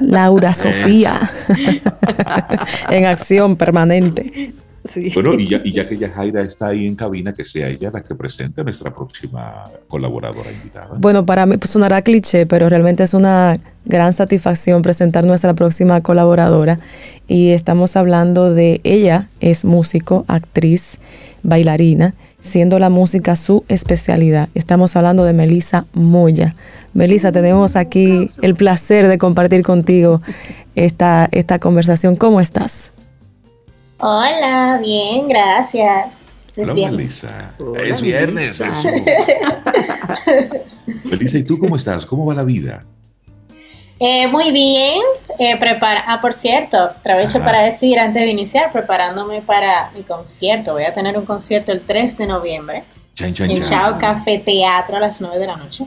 Laura Sofía. en acción permanente. Bueno, y ya, y ya que Yajaira está ahí en cabina, que sea ella la que presente a nuestra próxima colaboradora invitada. Bueno, para mí pues, sonará cliché, pero realmente es una gran satisfacción presentar nuestra próxima colaboradora. Y estamos hablando de ella, es músico, actriz, bailarina, siendo la música su especialidad. Estamos hablando de Melisa Moya. Melisa, tenemos aquí el placer de compartir contigo esta, esta conversación. ¿Cómo estás? Hola, bien, gracias. Hola, Melissa. es viernes. Melissa, ¿y tú cómo estás? ¿Cómo va la vida? Eh, muy bien. Eh, prepara ah, por cierto, aprovecho para decir antes de iniciar, preparándome para mi concierto. Voy a tener un concierto el 3 de noviembre. en Chao Café Teatro a las 9 de la noche.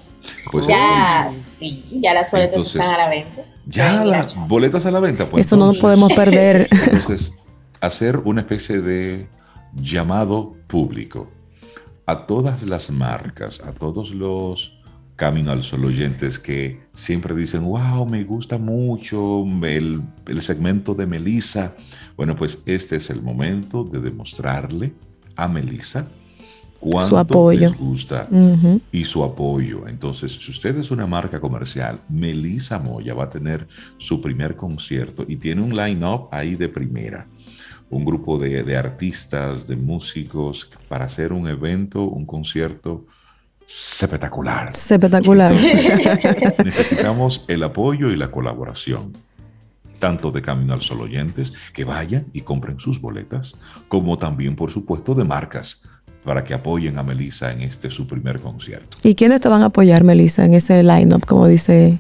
Pues ya, sí, ya las boletas están a la venta. Ya las boletas a la venta. Pues Eso no lo podemos perder. Entonces, hacer una especie de llamado público a todas las marcas, a todos los Camino al Sol oyentes que siempre dicen, wow, me gusta mucho el, segmento de Melissa. Bueno, pues este es el momento de demostrarle a Melissa cuánto su apoyo. les gusta y su apoyo. Entonces, si usted es una marca comercial, Melissa Moya va a tener su primer concierto y tiene un line-up ahí de primera un grupo de, artistas, de músicos, para hacer un evento, un concierto espectacular. Espectacular. necesitamos el apoyo y la colaboración, tanto de Camino al Sol oyentes, que vayan y compren sus boletas, como también, por supuesto, de marcas para que apoyen a Melissa en este su primer concierto. ¿Y quiénes te van a apoyar, Melissa, en ese line-up, como dice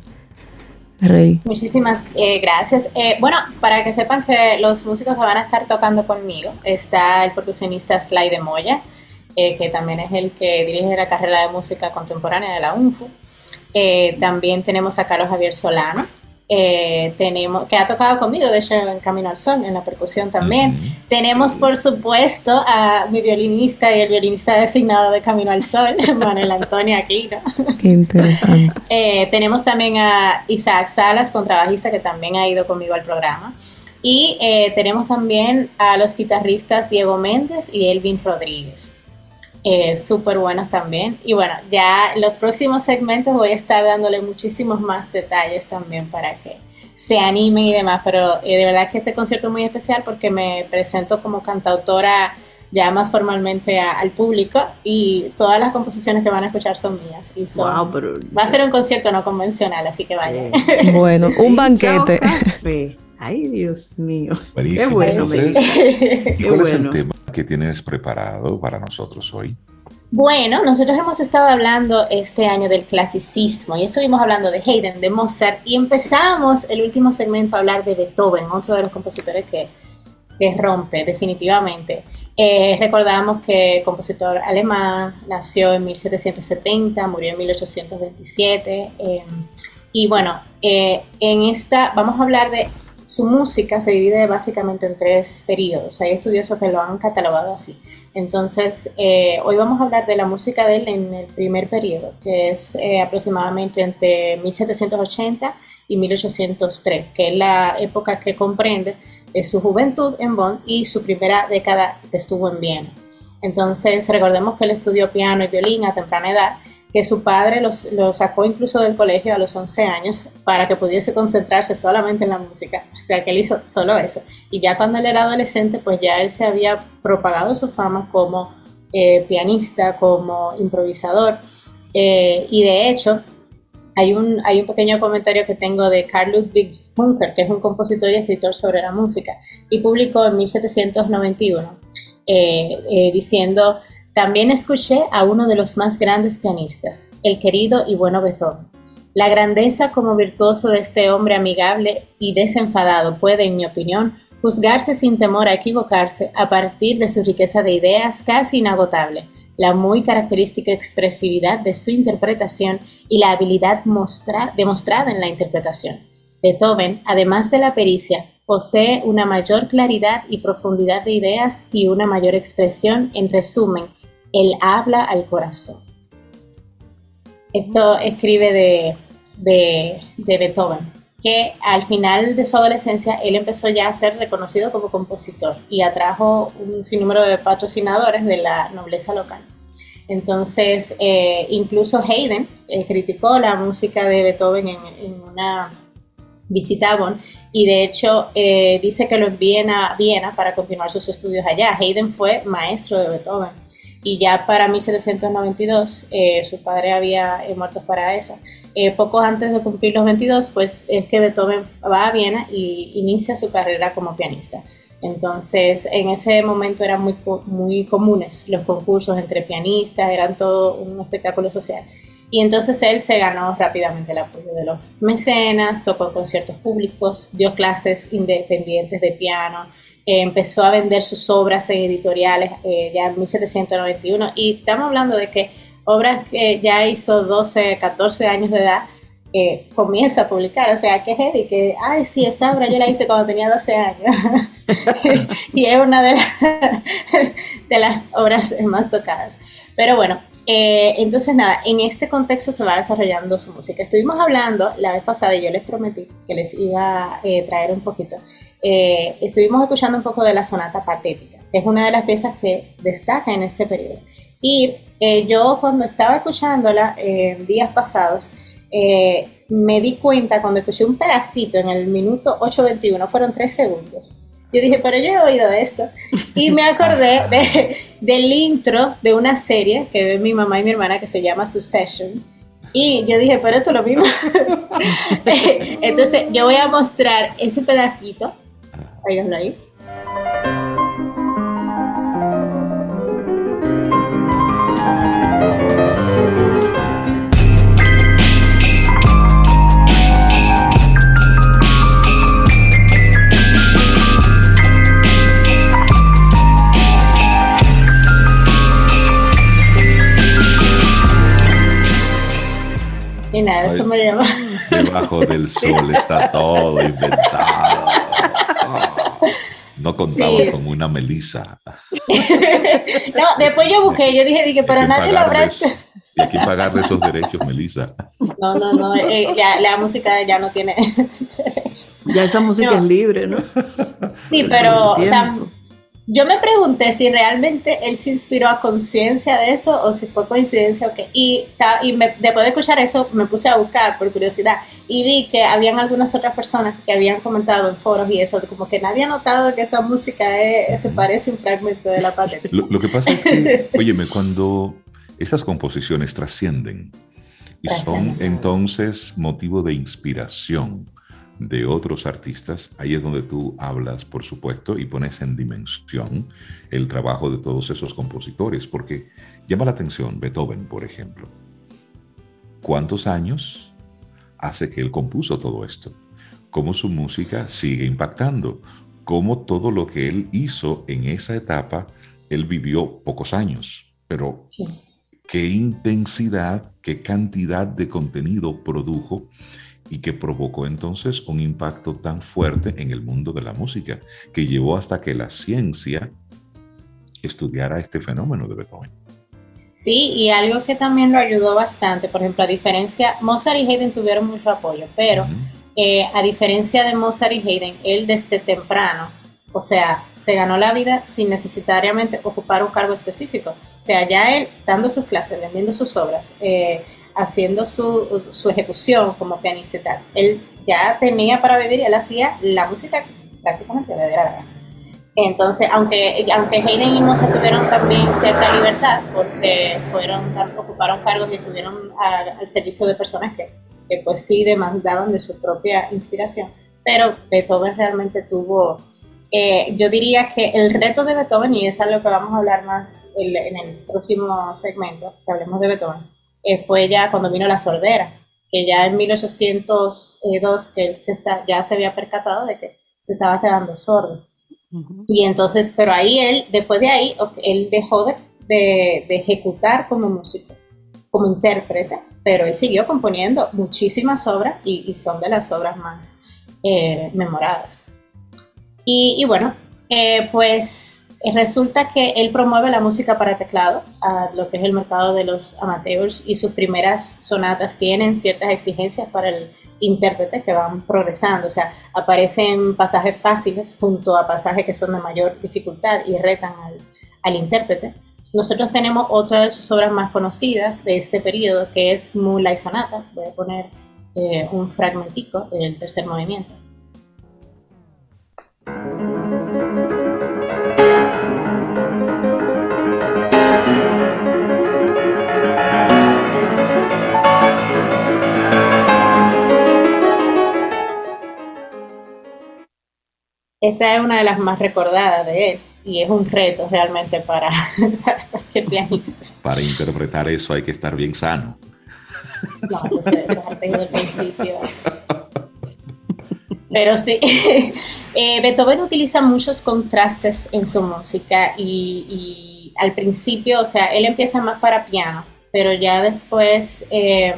Rey. Muchísimas eh, gracias. Eh, bueno, para que sepan que los músicos que van a estar tocando conmigo está el percusionista Sly de Moya, eh, que también es el que dirige la carrera de música contemporánea de la UNFU. también tenemos a Carlos Javier Solano, eh, tenemos, que ha tocado conmigo, de hecho, en Camino al Sol, en la percusión también. Tenemos, por supuesto, a mi violinista y el violinista designado de Camino al Sol, Manuel Antonio Aquino. Qué interesante. Eh, tenemos también a Isaac Salas, contrabajista, que también ha ido conmigo al programa. Y eh, tenemos también a los guitarristas Diego Méndez y Elvin Rodríguez eh, súper buenos también. Y bueno, ya los próximos segmentos voy a estar dándole muchísimos más detalles también para que se anime y demás, pero eh, de verdad que este concierto es muy especial porque me presento como cantautora ya más formalmente al público y todas las composiciones que van a escuchar son mías y son, va a ser un concierto no convencional, así que vaya. Bueno, un banquete. Ay, Dios mío. Qué bueno. ¿Y cuál es el tema que tienes preparado para nosotros hoy? Bueno, nosotros hemos estado hablando este año del clasicismo y estuvimos hablando de Haydn, de Mozart y empezamos el último segmento a hablar de Beethoven, otro de los compositores que, que rompe definitivamente. Eh, recordamos que compositor alemán nació en 1770, murió en 1827 eh, y bueno, eh, en esta vamos a hablar de su música se divide básicamente en tres periodos. Hay estudiosos que lo han catalogado así. Entonces, eh, hoy vamos a hablar de la música de él en el primer periodo, que es eh, aproximadamente entre 1780 y 1803, que es la época que comprende su juventud en Bonn y su primera década que estuvo en Viena. Entonces, recordemos que él estudió piano y violín a temprana edad que su padre lo sacó incluso del colegio a los 11 años para que pudiese concentrarse solamente en la música. O sea, que él hizo solo eso. Y ya cuando él era adolescente, pues ya él se había propagado su fama como eh, pianista, como improvisador. Eh, y de hecho, hay un, hay un pequeño comentario que tengo de Carl Ludwig Bunker, que es un compositor y escritor sobre la música, y publicó en 1791, eh, diciendo también escuché a uno de los más grandes pianistas, el querido y bueno Beethoven. La grandeza como virtuoso de este hombre amigable y desenfadado puede, en mi opinión, juzgarse sin temor a equivocarse a partir de su riqueza de ideas casi inagotable, la muy característica expresividad de su interpretación y la habilidad demostrada en la interpretación. Beethoven, además de la pericia, posee una mayor claridad y profundidad de ideas y una mayor expresión, en resumen, él habla al corazón. Esto escribe de, de, Beethoven. que al final de su adolescencia él empezó ya a ser reconocido como compositor y atrajo un sinnúmero de patrocinadores de la nobleza local. Entonces, eh, incluso Haydn eh, criticó la música de Beethoven en, una visita a Bonn y de hecho eh, dice que lo envíen a Viena para continuar sus estudios allá. Haydn fue maestro de Beethoven y ya para 1792 su padre había muerto para esa. poco antes de cumplir los 22, pues es que Beethoven va a Viena y inicia su carrera como pianista. Entonces, en ese momento eran muy, muy comunes los concursos entre pianistas, eran todo un espectáculo social. Y entonces él se ganó rápidamente el apoyo de los mecenas, tocó en conciertos públicos, dio clases independientes de piano, eh, empezó a vender sus obras en editoriales eh, ya en 1791. Y estamos hablando de que obras que ya hizo 12, 14 años de edad, comienza a publicar, o sea, que heavy, que, ay, sí, esta obra yo la hice cuando tenía 12 años. y es una de las obras más tocadas. Pero bueno, eh, entonces nada, en este contexto se va desarrollando su música. Estuvimos hablando la vez pasada y yo les prometí que les iba a eh, traer un poquito. Eh, estuvimos escuchando un poco de la sonata patética, que es una de las piezas que destaca en este periodo. Y yo cuando estaba escuchándola días pasados, eh, me di cuenta cuando escuché un pedacito en el minuto 8.21, fueron tres segundos. Yo dije, pero yo he oído esto. Y me acordé de, del intro de una serie que ve mi mamá y mi hermana que se llama Succession. Y yo dije, pero esto es lo mismo. Entonces, yo voy a mostrar ese pedacito. Oiganlo ahí. Eso me. Debajo del sol está todo inventado. no contaba con una melisa. no, después yo busqué, yo dije, dije pero nadie lo habrá Y hay que pagarle esos derechos, Melissa. No, no, no, eh, ya, la música ya no tiene Ya esa música es libre, ¿no? Sí, pero yo me pregunté si realmente él se inspiró a conciencia de eso o si fue coincidencia o qué. Y, y después de escuchar eso me puse a buscar por curiosidad y vi que habían algunas otras personas que habían comentado en foros y eso, como que nadie ha notado que esta música se parece un fragmento de la patria. Lo, lo, que pasa es que, óyeme, cuando estas composiciones trascienden y son entonces motivo de inspiración de otros artistas, ahí es donde tú hablas, por supuesto, y pones en dimensión el trabajo de todos esos compositores, porque llama la atención Beethoven, por ejemplo. ¿Cuántos años hace que él compuso todo esto? ¿Cómo su música sigue impactando? ¿Cómo todo lo que él hizo en esa etapa, él vivió pocos años, pero qué intensidad, qué cantidad de contenido produjo y que provocó entonces un impacto tan fuerte en el mundo de la música, que llevó hasta que la ciencia estudiara este fenómeno de Beethoven. Sí, y algo que también lo ayudó bastante, por ejemplo, a diferencia, Mozart y Haydn tuvieron mucho apoyo, pero eh, a diferencia de Mozart y Haydn, él desde temprano, o sea, se ganó la vida sin necesariamente ocupar un cargo específico. O sea, ya él dando sus clases, vendiendo sus obras, eh, haciendo su, su, ejecución como pianista y tal. Él ya tenía para vivir y él hacía la música prácticamente de la gana. Entonces, aunque, aunque Haydn y Mozart tuvieron también cierta libertad, porque fueron, ocuparon cargos y estuvieron al servicio de personas que, que, pues sí demandaban de su propia inspiración, pero Beethoven realmente tuvo, eh, yo diría que el reto de Beethoven, y es algo que vamos a hablar más en el próximo segmento, que hablemos de Beethoven, eh, fue ya cuando vino la sordera, que ya en 1802 que él se está, ya se había percatado de que se estaba quedando sordo. Y entonces, pero ahí él, después de ahí, él dejó de, de, ejecutar como músico, como intérprete, pero él siguió componiendo muchísimas obras y, son de las obras más eh, memoradas. Y, y bueno, eh, pues resulta que él promueve la música para teclado a lo que es el mercado de los amateurs y sus primeras sonatas tienen ciertas exigencias para el intérprete que van progresando, o sea, aparecen pasajes fáciles junto a pasajes que son de mayor dificultad y retan al, al intérprete. Nosotros tenemos otra de sus obras más conocidas de este periodo que es Moonlight Sonata, voy a poner eh, un fragmentico del tercer movimiento. Esta es una de las más recordadas de él y es un reto realmente para, cualquier pianista. Para interpretar eso hay que estar bien sano. No, eso, es el principio. Pero sí, eh, Beethoven utiliza muchos contrastes en su música y, al principio, o sea, él empieza más para piano, pero ya después eh,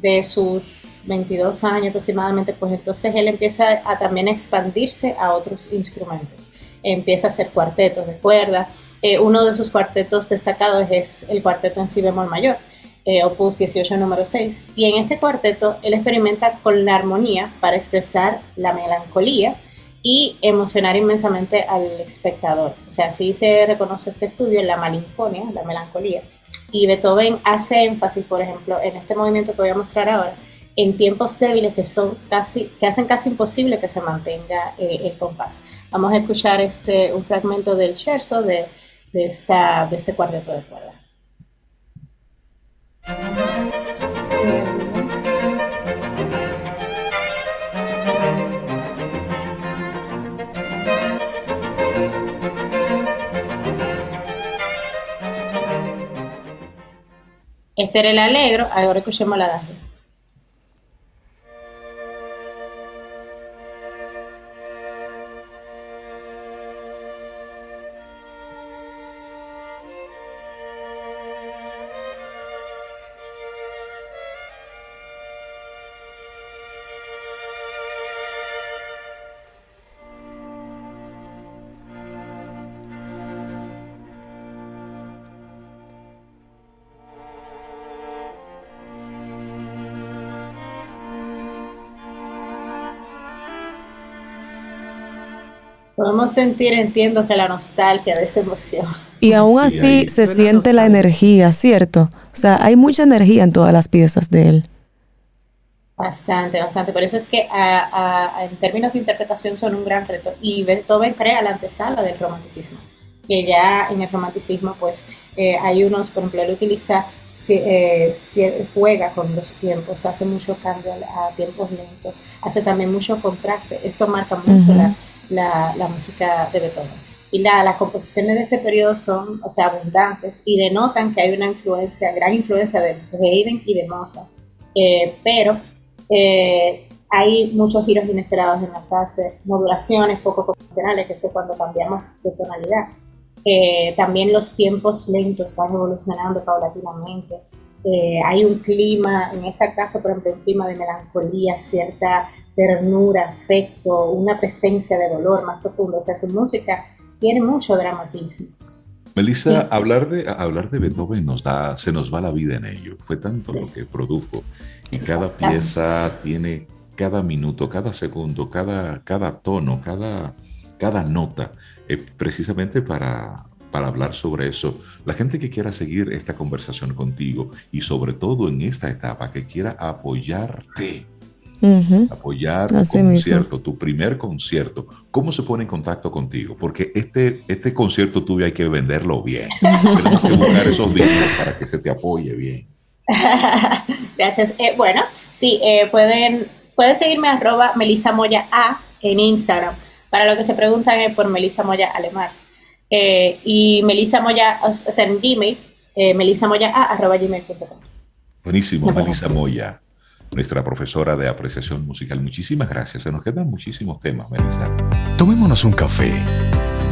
de sus 22 años aproximadamente, pues entonces él empieza a también expandirse a otros instrumentos. Empieza a hacer cuartetos de cuerda. Eh, uno de sus cuartetos destacados es el cuarteto en si bemol mayor, eh, opus 18 número 6. Y en este cuarteto él experimenta con la armonía para expresar la melancolía y emocionar inmensamente al espectador. O sea, así se reconoce este estudio en la malinconia, la melancolía. Y Beethoven hace énfasis, por ejemplo, en este movimiento que voy a mostrar ahora, en tiempos débiles que son casi que hacen casi imposible que se mantenga eh, el compás. Vamos a escuchar este un fragmento del scherzo de, de, esta, de este cuarteto de cuerda. Este era el alegro, ahora escuchemos la adagio. Podemos sentir, entiendo, que la nostalgia de esa emoción. Y aún así se siente la energía, ¿cierto? O sea, hay mucha energía en todas las piezas de él. Bastante, bastante. Por eso es que en términos de interpretación son un gran reto. Y Beethoven crea la antesala del romanticismo. Que ya en el romanticismo, pues eh, hay unos, por ejemplo, él utiliza, eh, juega con los tiempos, hace mucho cambio a tiempos lentos, hace también mucho contraste. Esto marca mucho la la, la música de Beethoven. Y la, las composiciones de este periodo son, o sea, abundantes y denotan que hay una influencia, gran influencia de, Haydn y de Mozart. Eh, pero eh, hay muchos giros inesperados en la frase, modulaciones poco convencionales, que eso es cuando cambiamos de tonalidad. Eh, también los tiempos lentos van evolucionando paulatinamente. hay un clima, en esta casa, por ejemplo, un clima de melancolía, cierta ternura, afecto, una presencia de dolor más profundo. O sea, su música tiene mucho dramatismo. Melissa, hablar, de, hablar de Beethoven nos da, se nos va la vida en ello. Fue tanto lo que produjo. Y cada pieza tiene cada minuto, cada segundo, cada, cada tono, cada, cada nota, eh, precisamente para, para hablar sobre eso. La gente que quiera seguir esta conversación contigo y sobre todo en esta etapa, que quiera apoyarte apoyar un concierto, tu primer concierto, ¿cómo se pone en contacto contigo? Porque este, este concierto tuyo hay que venderlo bien. Tenemos que buscar esos días para que se te apoye bien. Gracias. Eh, bueno, sí, eh, pueden, pueden seguirme arroba Melissa Moya A en Instagram. Para lo que se preguntan es por Melissa Moya Alemán. Eh, y Melissa Moya, o sea, en Gmail, Melissa Moya A arroba gmail.com. Buenísimo, Melissa Moya nuestra profesora de apreciación musical. Muchísimas gracias. Se nos quedan muchísimos temas, Melissa. Tomémonos un café.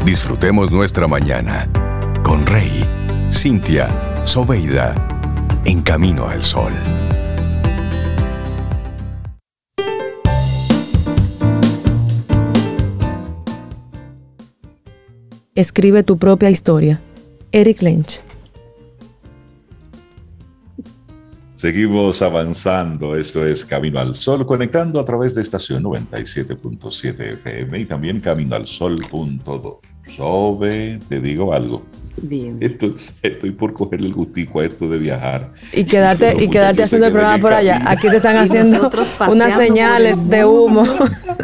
Disfrutemos nuestra mañana con Rey, Cintia, Soveida, en camino al sol. Escribe tu propia historia. Eric Lynch. Seguimos avanzando, esto es Camino al Sol, conectando a través de estación 97.7 FM y también caminoalsol.do. Sobe, te digo algo. Estoy, por cogerle el gustico a esto de viajar. Y quedarte, y, quedarte haciendo el programa por allá. Aquí te están haciendo unas señales de humo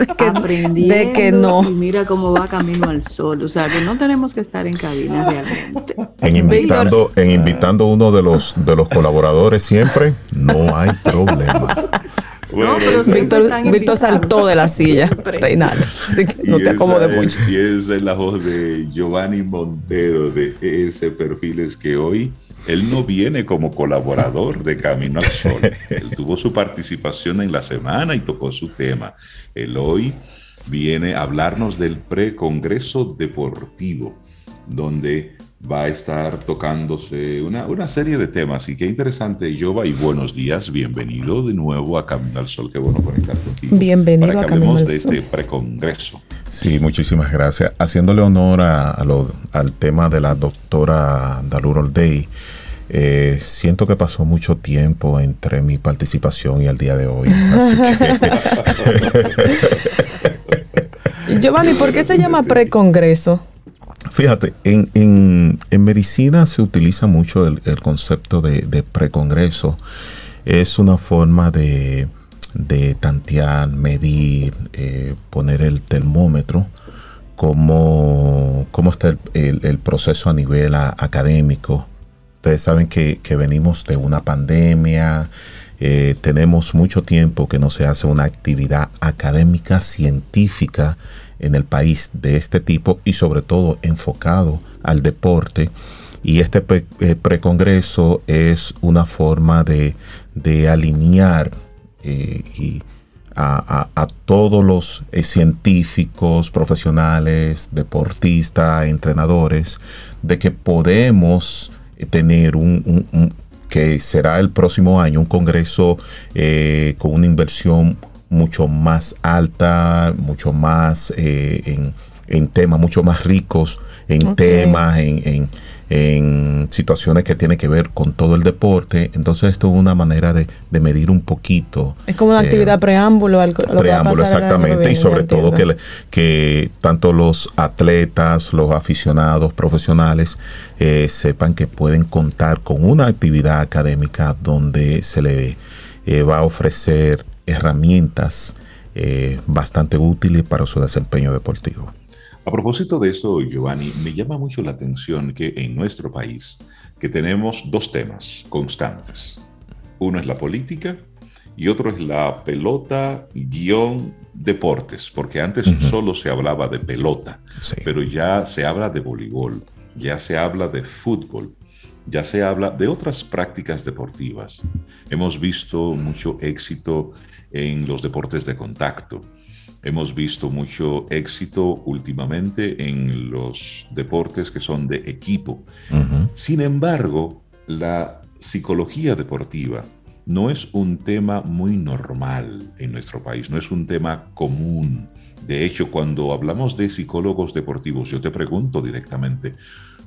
de que, no. Y mira cómo va camino al sol. O sea que no tenemos que estar en cabina realmente. En invitando, en invitando uno de los de los colaboradores siempre, no hay problema. Bueno, Víctor, saltó de la silla, Reinaldo. Así que no te acomode mucho. Y esa es la voz de Giovanni Montero de ese Perfiles que hoy él no viene como colaborador de Camino al Sol. Él tuvo su participación en la semana y tocó su tema. Él hoy viene a hablarnos del precongreso deportivo, donde va a estar tocándose una, una, serie de temas. Y qué interesante, Jova, y buenos días. Bienvenido de nuevo a Camino al Sol. Qué bueno conectar contigo. Bienvenido para que a hablemos de este precongreso. Sí, muchísimas gracias. Haciéndole honor a, lo, al tema de la doctora Dalur Oldey. Eh, siento que pasó mucho tiempo entre mi participación y el día de hoy. Así que... Giovanni, ¿por qué se llama precongreso? Fíjate, en, en, en, medicina se utiliza mucho el, concepto de, de, precongreso. Es una forma de, de tantear, medir, eh, poner el termómetro, cómo, cómo está el, proceso a nivel académico. Ustedes saben que, venimos de una pandemia, eh, tenemos mucho tiempo que no se hace una actividad académica, científica, en el país de este tipo y sobre todo enfocado al deporte. Y este eh, precongreso es una forma de, alinear eh, a, todos los eh, científicos, profesionales, deportistas, entrenadores, de que podemos tener un, que será el próximo año un congreso con una inversión mucho más alta, mucho más eh, en, temas, mucho más ricos en temas, en, situaciones que tienen que ver con todo el deporte. Entonces esto es una manera de, medir un poquito. Es como una eh, actividad preámbulo al Preámbulo, exactamente. y sobre todo que, que tanto los atletas, los aficionados profesionales eh, sepan que pueden contar con una actividad académica donde se le va a ofrecer herramientas eh, bastante útiles para su desempeño deportivo. A propósito de eso, Giovanni, me llama mucho la atención que en nuestro país que tenemos dos temas constantes. Uno es la política y otro es la pelota guion deportes, porque antes solo se hablaba de pelota, pero ya se habla de voleibol, ya se habla de fútbol, ya se habla de otras prácticas deportivas. Hemos visto mucho éxito en los deportes de contacto. Hemos visto mucho éxito últimamente en los deportes que son de equipo. Sin embargo, la psicología deportiva no es un tema muy normal en nuestro país, no es un tema común. De hecho, cuando hablamos de psicólogos deportivos, yo te pregunto directamente,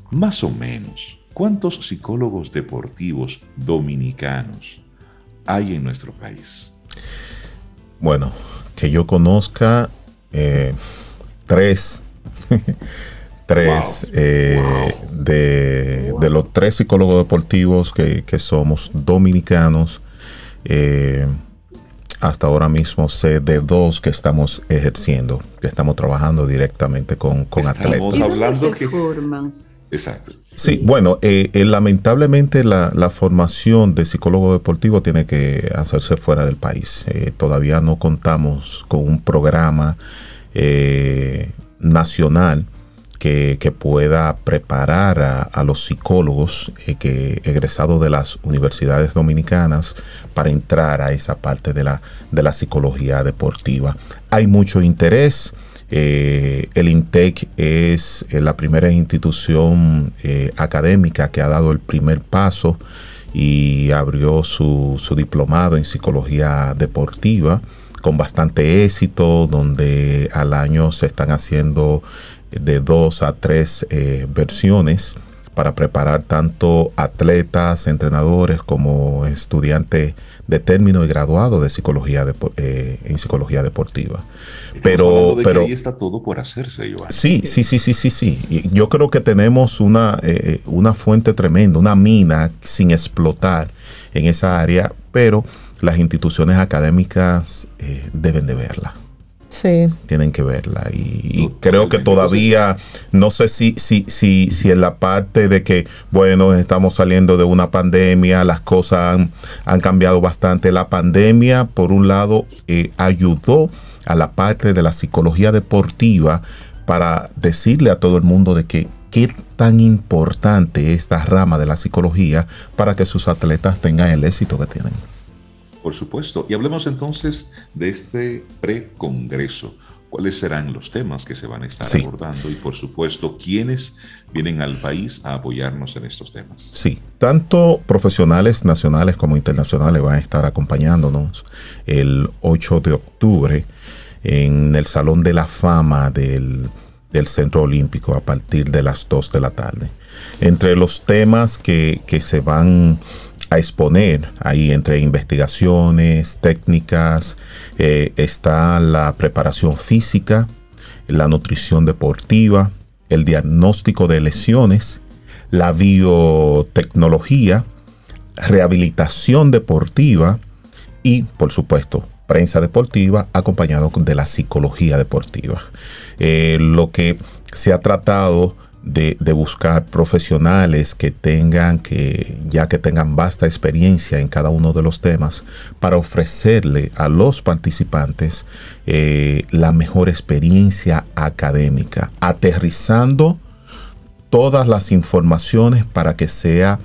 más o menos, ¿cuántos psicólogos deportivos dominicanos hay en nuestro país? Bueno, que yo conozca eh, tres, tres eh, De, los tres psicólogos deportivos que, somos dominicanos. Eh, hasta ahora mismo sé de dos que estamos ejerciendo, que estamos trabajando directamente con, con atletas. hablando que, Exacto. Sí, bueno, eh, eh, lamentablemente la, formación de psicólogo deportivo tiene que hacerse fuera del país. Eh, todavía no contamos con un programa nacional que, pueda preparar a, los psicólogos que egresados de las universidades dominicanas para entrar a esa parte de la, de la psicología deportiva. Hay mucho interés. Eh, el INTEC es eh, la primera institución eh, académica que ha dado el primer paso y abrió su, diplomado en psicología deportiva con bastante éxito, donde al año se están haciendo de dos a tres eh, versiones para preparar tanto atletas, entrenadores como estudiantes de término y graduado de psicología eh, en psicología deportiva. Pero, pero ahí está todo por hacerse. Sí, sí, sí, sí, sí, sí. yo creo que tenemos una, eh, una fuente tremenda, una mina sin explotar en esa área, pero las instituciones académicas deben de verla. Sí. Tienen que verla. Y, creo que todavía, no sé si, si, si, si en la parte de que, bueno, estamos saliendo de una pandemia, las cosas han, cambiado bastante. La pandemia, por un lado, eh, ayudó a la parte de la psicología deportiva para decirle a todo el mundo de que qué tan importante es esta rama de la psicología para que sus atletas tengan el éxito que tienen. Por supuesto. Y hablemos entonces de este precongreso. ¿Cuáles serán los temas que se van a estar abordando? Y por supuesto, ¿quiénes vienen al país a apoyarnos en estos temas? Sí, tanto profesionales nacionales como internacionales van a estar acompañándonos el 8 de octubre en el Salón de la Fama del, del Centro Olímpico a partir de las 2 de la tarde. Entre los temas que, que se van a exponer ahí entre investigaciones, técnicas, eh, está la preparación física, la nutrición deportiva, el diagnóstico de lesiones, la biotecnología, rehabilitación deportiva y, por supuesto, prensa deportiva acompañado de la psicología deportiva. Eh, lo que se ha tratado de, buscar profesionales que tengan, que ya que tengan vasta experiencia en cada uno de los temas, para ofrecerle a los participantes eh, la mejor experiencia académica, aterrizando todas las informaciones para que sea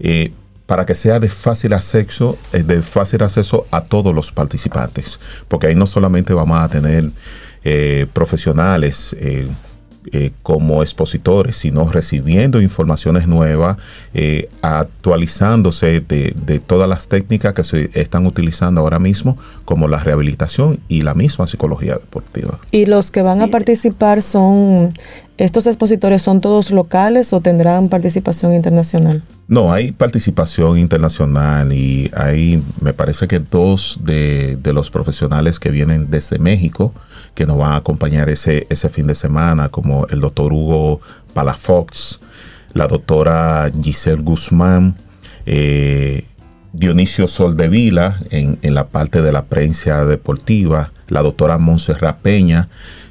eh, para que sea de fácil acceso, eh, de fácil acceso a todos los participantes, porque ahí no solamente vamos a tener profesionales eh, como expositores, sino recibiendo informaciones nuevas, eh, actualizándose de, todas las técnicas que se están utilizando ahora mismo, como la rehabilitación y la misma psicología deportiva. ¿Y los que van a participar son, estos expositores son todos locales o tendrán participación internacional? No, hay participación internacional y hay, me parece que dos de, los profesionales que vienen desde México, que nos van a acompañar ese, ese fin de semana, como el doctor Hugo Palafox, la doctora Giselle Guzmán, eh, Dionisio Soldevila en, en la parte de la prensa deportiva, la doctora Montserrat Peña,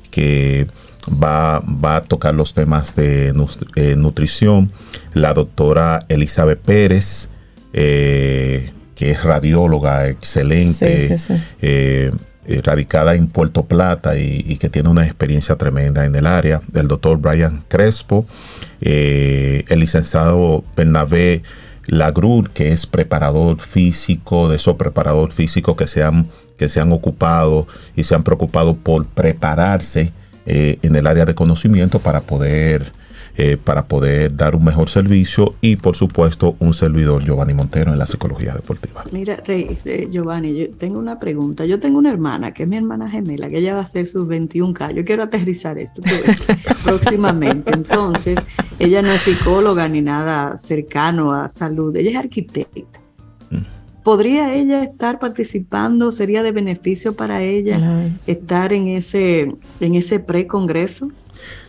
que va, va, a tocar los temas de eh, nutrición, la doctora Elizabeth Pérez, eh, que es radióloga excelente, eh, radicada en Puerto Plata y, que tiene una experiencia tremenda en el área, el doctor Brian Crespo, el licenciado Bernabé Lagrur, que es preparador físico, de esos preparador físico que se han, que se han ocupado y se han preocupado por prepararse eh, en el área de conocimiento para poder eh, para poder dar un mejor servicio y por supuesto un servidor Giovanni Montero en la psicología deportiva. Mira, Rey, eh, Giovanni, yo tengo una pregunta. Yo tengo una hermana que es mi hermana gemela, que ella va a hacer sus 21K. Yo quiero aterrizar esto próximamente. Entonces, ella no es psicóloga ni nada cercano a salud, ella es arquitecta. Mm. ¿Podría ella estar participando? ¿Sería de beneficio para ella estar en ese, en ese pre-congreso?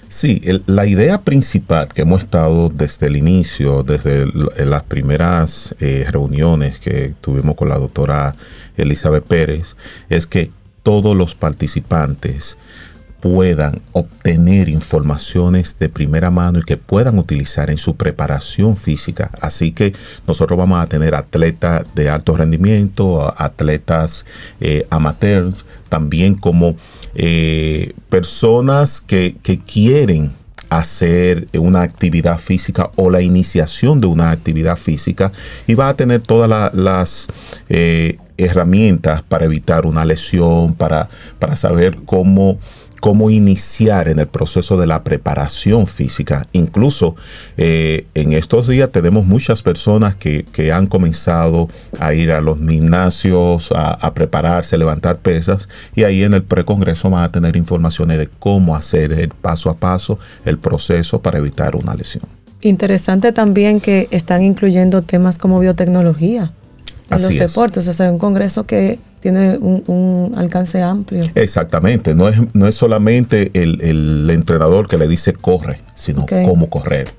Sí, la idea principal que hemos estado desde el inicio, desde las primeras eh, reuniones que tuvimos con la doctora Elizabeth Pérez, es que todos los participantes puedan obtener informaciones de primera mano y que puedan utilizar en su preparación física. Así que nosotros vamos a tener atletas de alto rendimiento, atletas eh, amateurs, también como eh, personas que, quieren hacer una actividad física o la iniciación de una actividad física y va a tener todas las eh, herramientas para evitar una lesión, para, para saber cómo cómo iniciar en el proceso de la preparación física. Incluso eh, en estos días tenemos muchas personas que, han comenzado a ir a los gimnasios, a, prepararse, a levantar pesas, y ahí en el precongreso van a tener informaciones de cómo hacer el paso a paso, el proceso para evitar una lesión. Interesante también que están incluyendo temas como biotecnología en los deportes. O sea, un congreso que tiene un, alcance amplio. Exactamente, no es, no es solamente el, entrenador que le dice corre, sino cómo correr.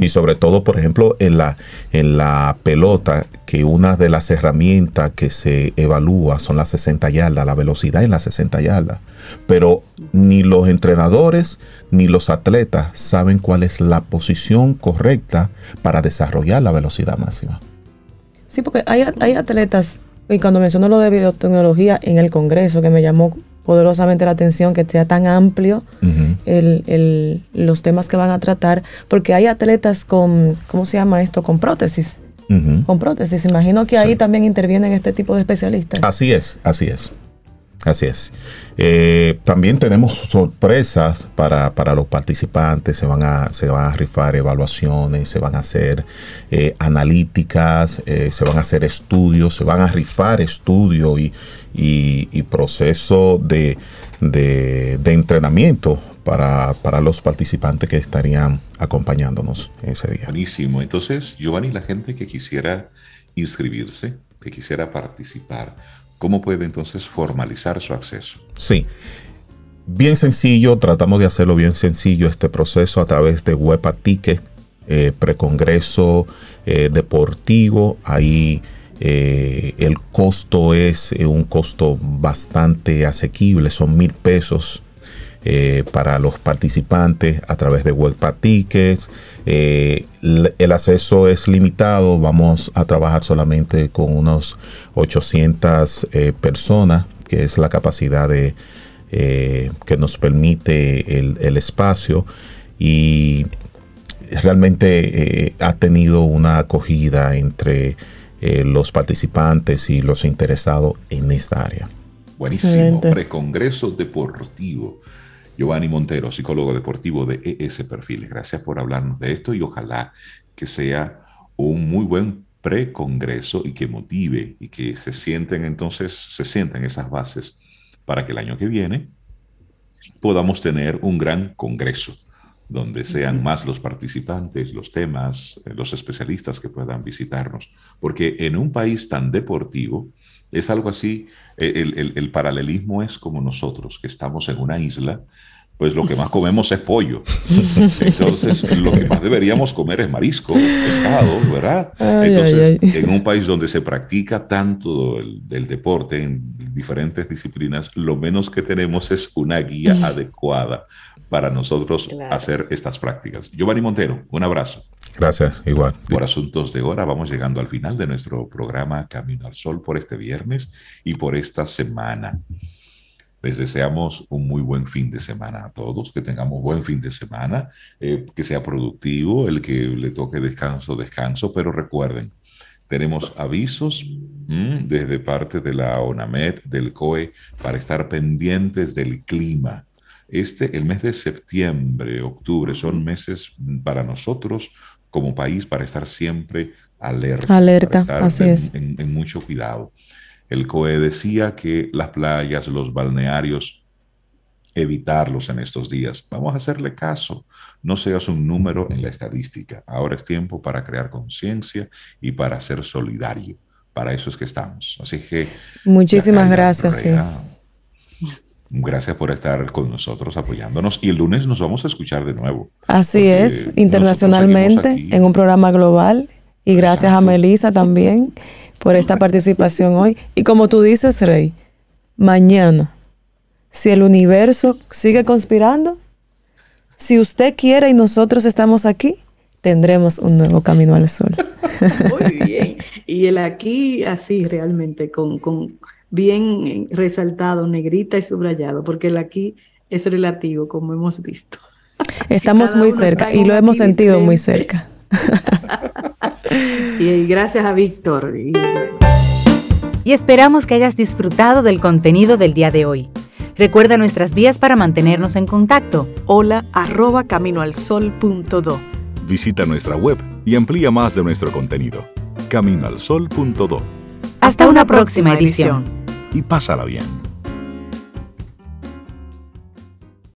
Y sobre todo, por ejemplo, en la, en la pelota, que una de las herramientas que se evalúa son las 60 yardas, la velocidad en las 60 yardas. Pero ni los entrenadores ni los atletas saben cuál es la posición correcta para desarrollar la velocidad máxima. Sí, porque hay, hay atletas y cuando menciono lo de biotecnología en el Congreso, que me llamó poderosamente la atención que sea tan amplio los temas que van a tratar, porque hay atletas con, ¿cómo se llama esto? Con prótesis. Con prótesis. Imagino que ahí también intervienen este tipo de especialistas. Así es, así es. Así es. Eh, también tenemos sorpresas para, los participantes. Se van, a, se van a rifar evaluaciones, se van a hacer eh, analíticas, eh, se van a hacer estudios, se van a rifar estudio y, y, proceso de, de, entrenamiento para, para, los participantes que estarían acompañándonos ese día. Buenísimo. Entonces, Giovanni, la gente que quisiera inscribirse, que quisiera participar, ¿Cómo puede entonces formalizar su acceso? Sí. Bien sencillo, tratamos de hacerlo bien sencillo este proceso a través de Wepa Ticket, eh, precongreso eh, deportivo. Ahí eh, el costo es un costo bastante asequible, son mil pesos eh, para los participantes a través de Webpa Tickets. Eh, el acceso es limitado, vamos a trabajar solamente con unos 800 eh, personas, que es la capacidad de, que nos permite el, espacio y realmente ha tenido una acogida entre los participantes y los interesados en esta área. Buenísimo, precongreso deportivo. Giovanni Montero, psicólogo deportivo de ES Perfiles. Gracias por hablarnos de esto y ojalá que sea un muy buen precongreso y que motive y que se sienten entonces, se sienten esas bases para que el año que viene podamos tener un gran congreso donde sean más los participantes, los temas, eh, los especialistas que puedan visitarnos. Porque en un país tan deportivo, es algo así, eh, el, paralelismo es como nosotros, que estamos en una isla, pues lo que más comemos es pollo. Entonces, lo que más deberíamos comer es marisco, pescado, ¿verdad? Entonces, en un país donde se practica tanto el, del deporte en diferentes disciplinas, lo menos que tenemos es una guía adecuada para nosotros hacer estas prácticas. Giovanni Montero, un abrazo. Gracias, igual. Por asuntos de hora, vamos llegando al final de nuestro programa Camino al Sol por este viernes y por esta semana. Les deseamos un muy buen fin de semana a todos, que tengamos buen fin de semana, eh, que sea productivo, el que le toque descanso, descanso, pero recuerden, tenemos avisos mm, desde parte de la ONAMED, del COE, para estar pendientes del clima. Este, el mes de septiembre, octubre, son meses para nosotros como país para estar siempre alerta. Alerta, así es. En, mucho cuidado. El COE decía que las playas, los balnearios, evitarlos en estos días. Vamos a hacerle caso. No seas un número en la estadística. Ahora es tiempo para crear conciencia y para ser solidario. Para eso es que estamos. Así que... Muchísimas gracias. Sí. Gracias por estar con nosotros apoyándonos y el lunes nos vamos a escuchar de nuevo. Así es, internacionalmente en un programa global y gracias a Melissa también por esta participación hoy. Y como tú dices, Rey, mañana, si el universo sigue conspirando, si usted quiere y nosotros estamos aquí, tendremos un nuevo camino al sol. Muy bien. Y el aquí así realmente con, con bien resaltado, negrita y subrayado, porque el aquí es relativo, como hemos visto. Estamos muy cerca y lo hemos sentido muy cerca. y gracias a Víctor. Y esperamos que hayas disfrutado del contenido del día de hoy. Recuerda nuestras vías para mantenernos en contacto. Hola arroba caminoalsol.do. Visita nuestra web y amplía más de nuestro contenido. Caminoalsol.do. Hasta, una, próxima, edición y pásala bien.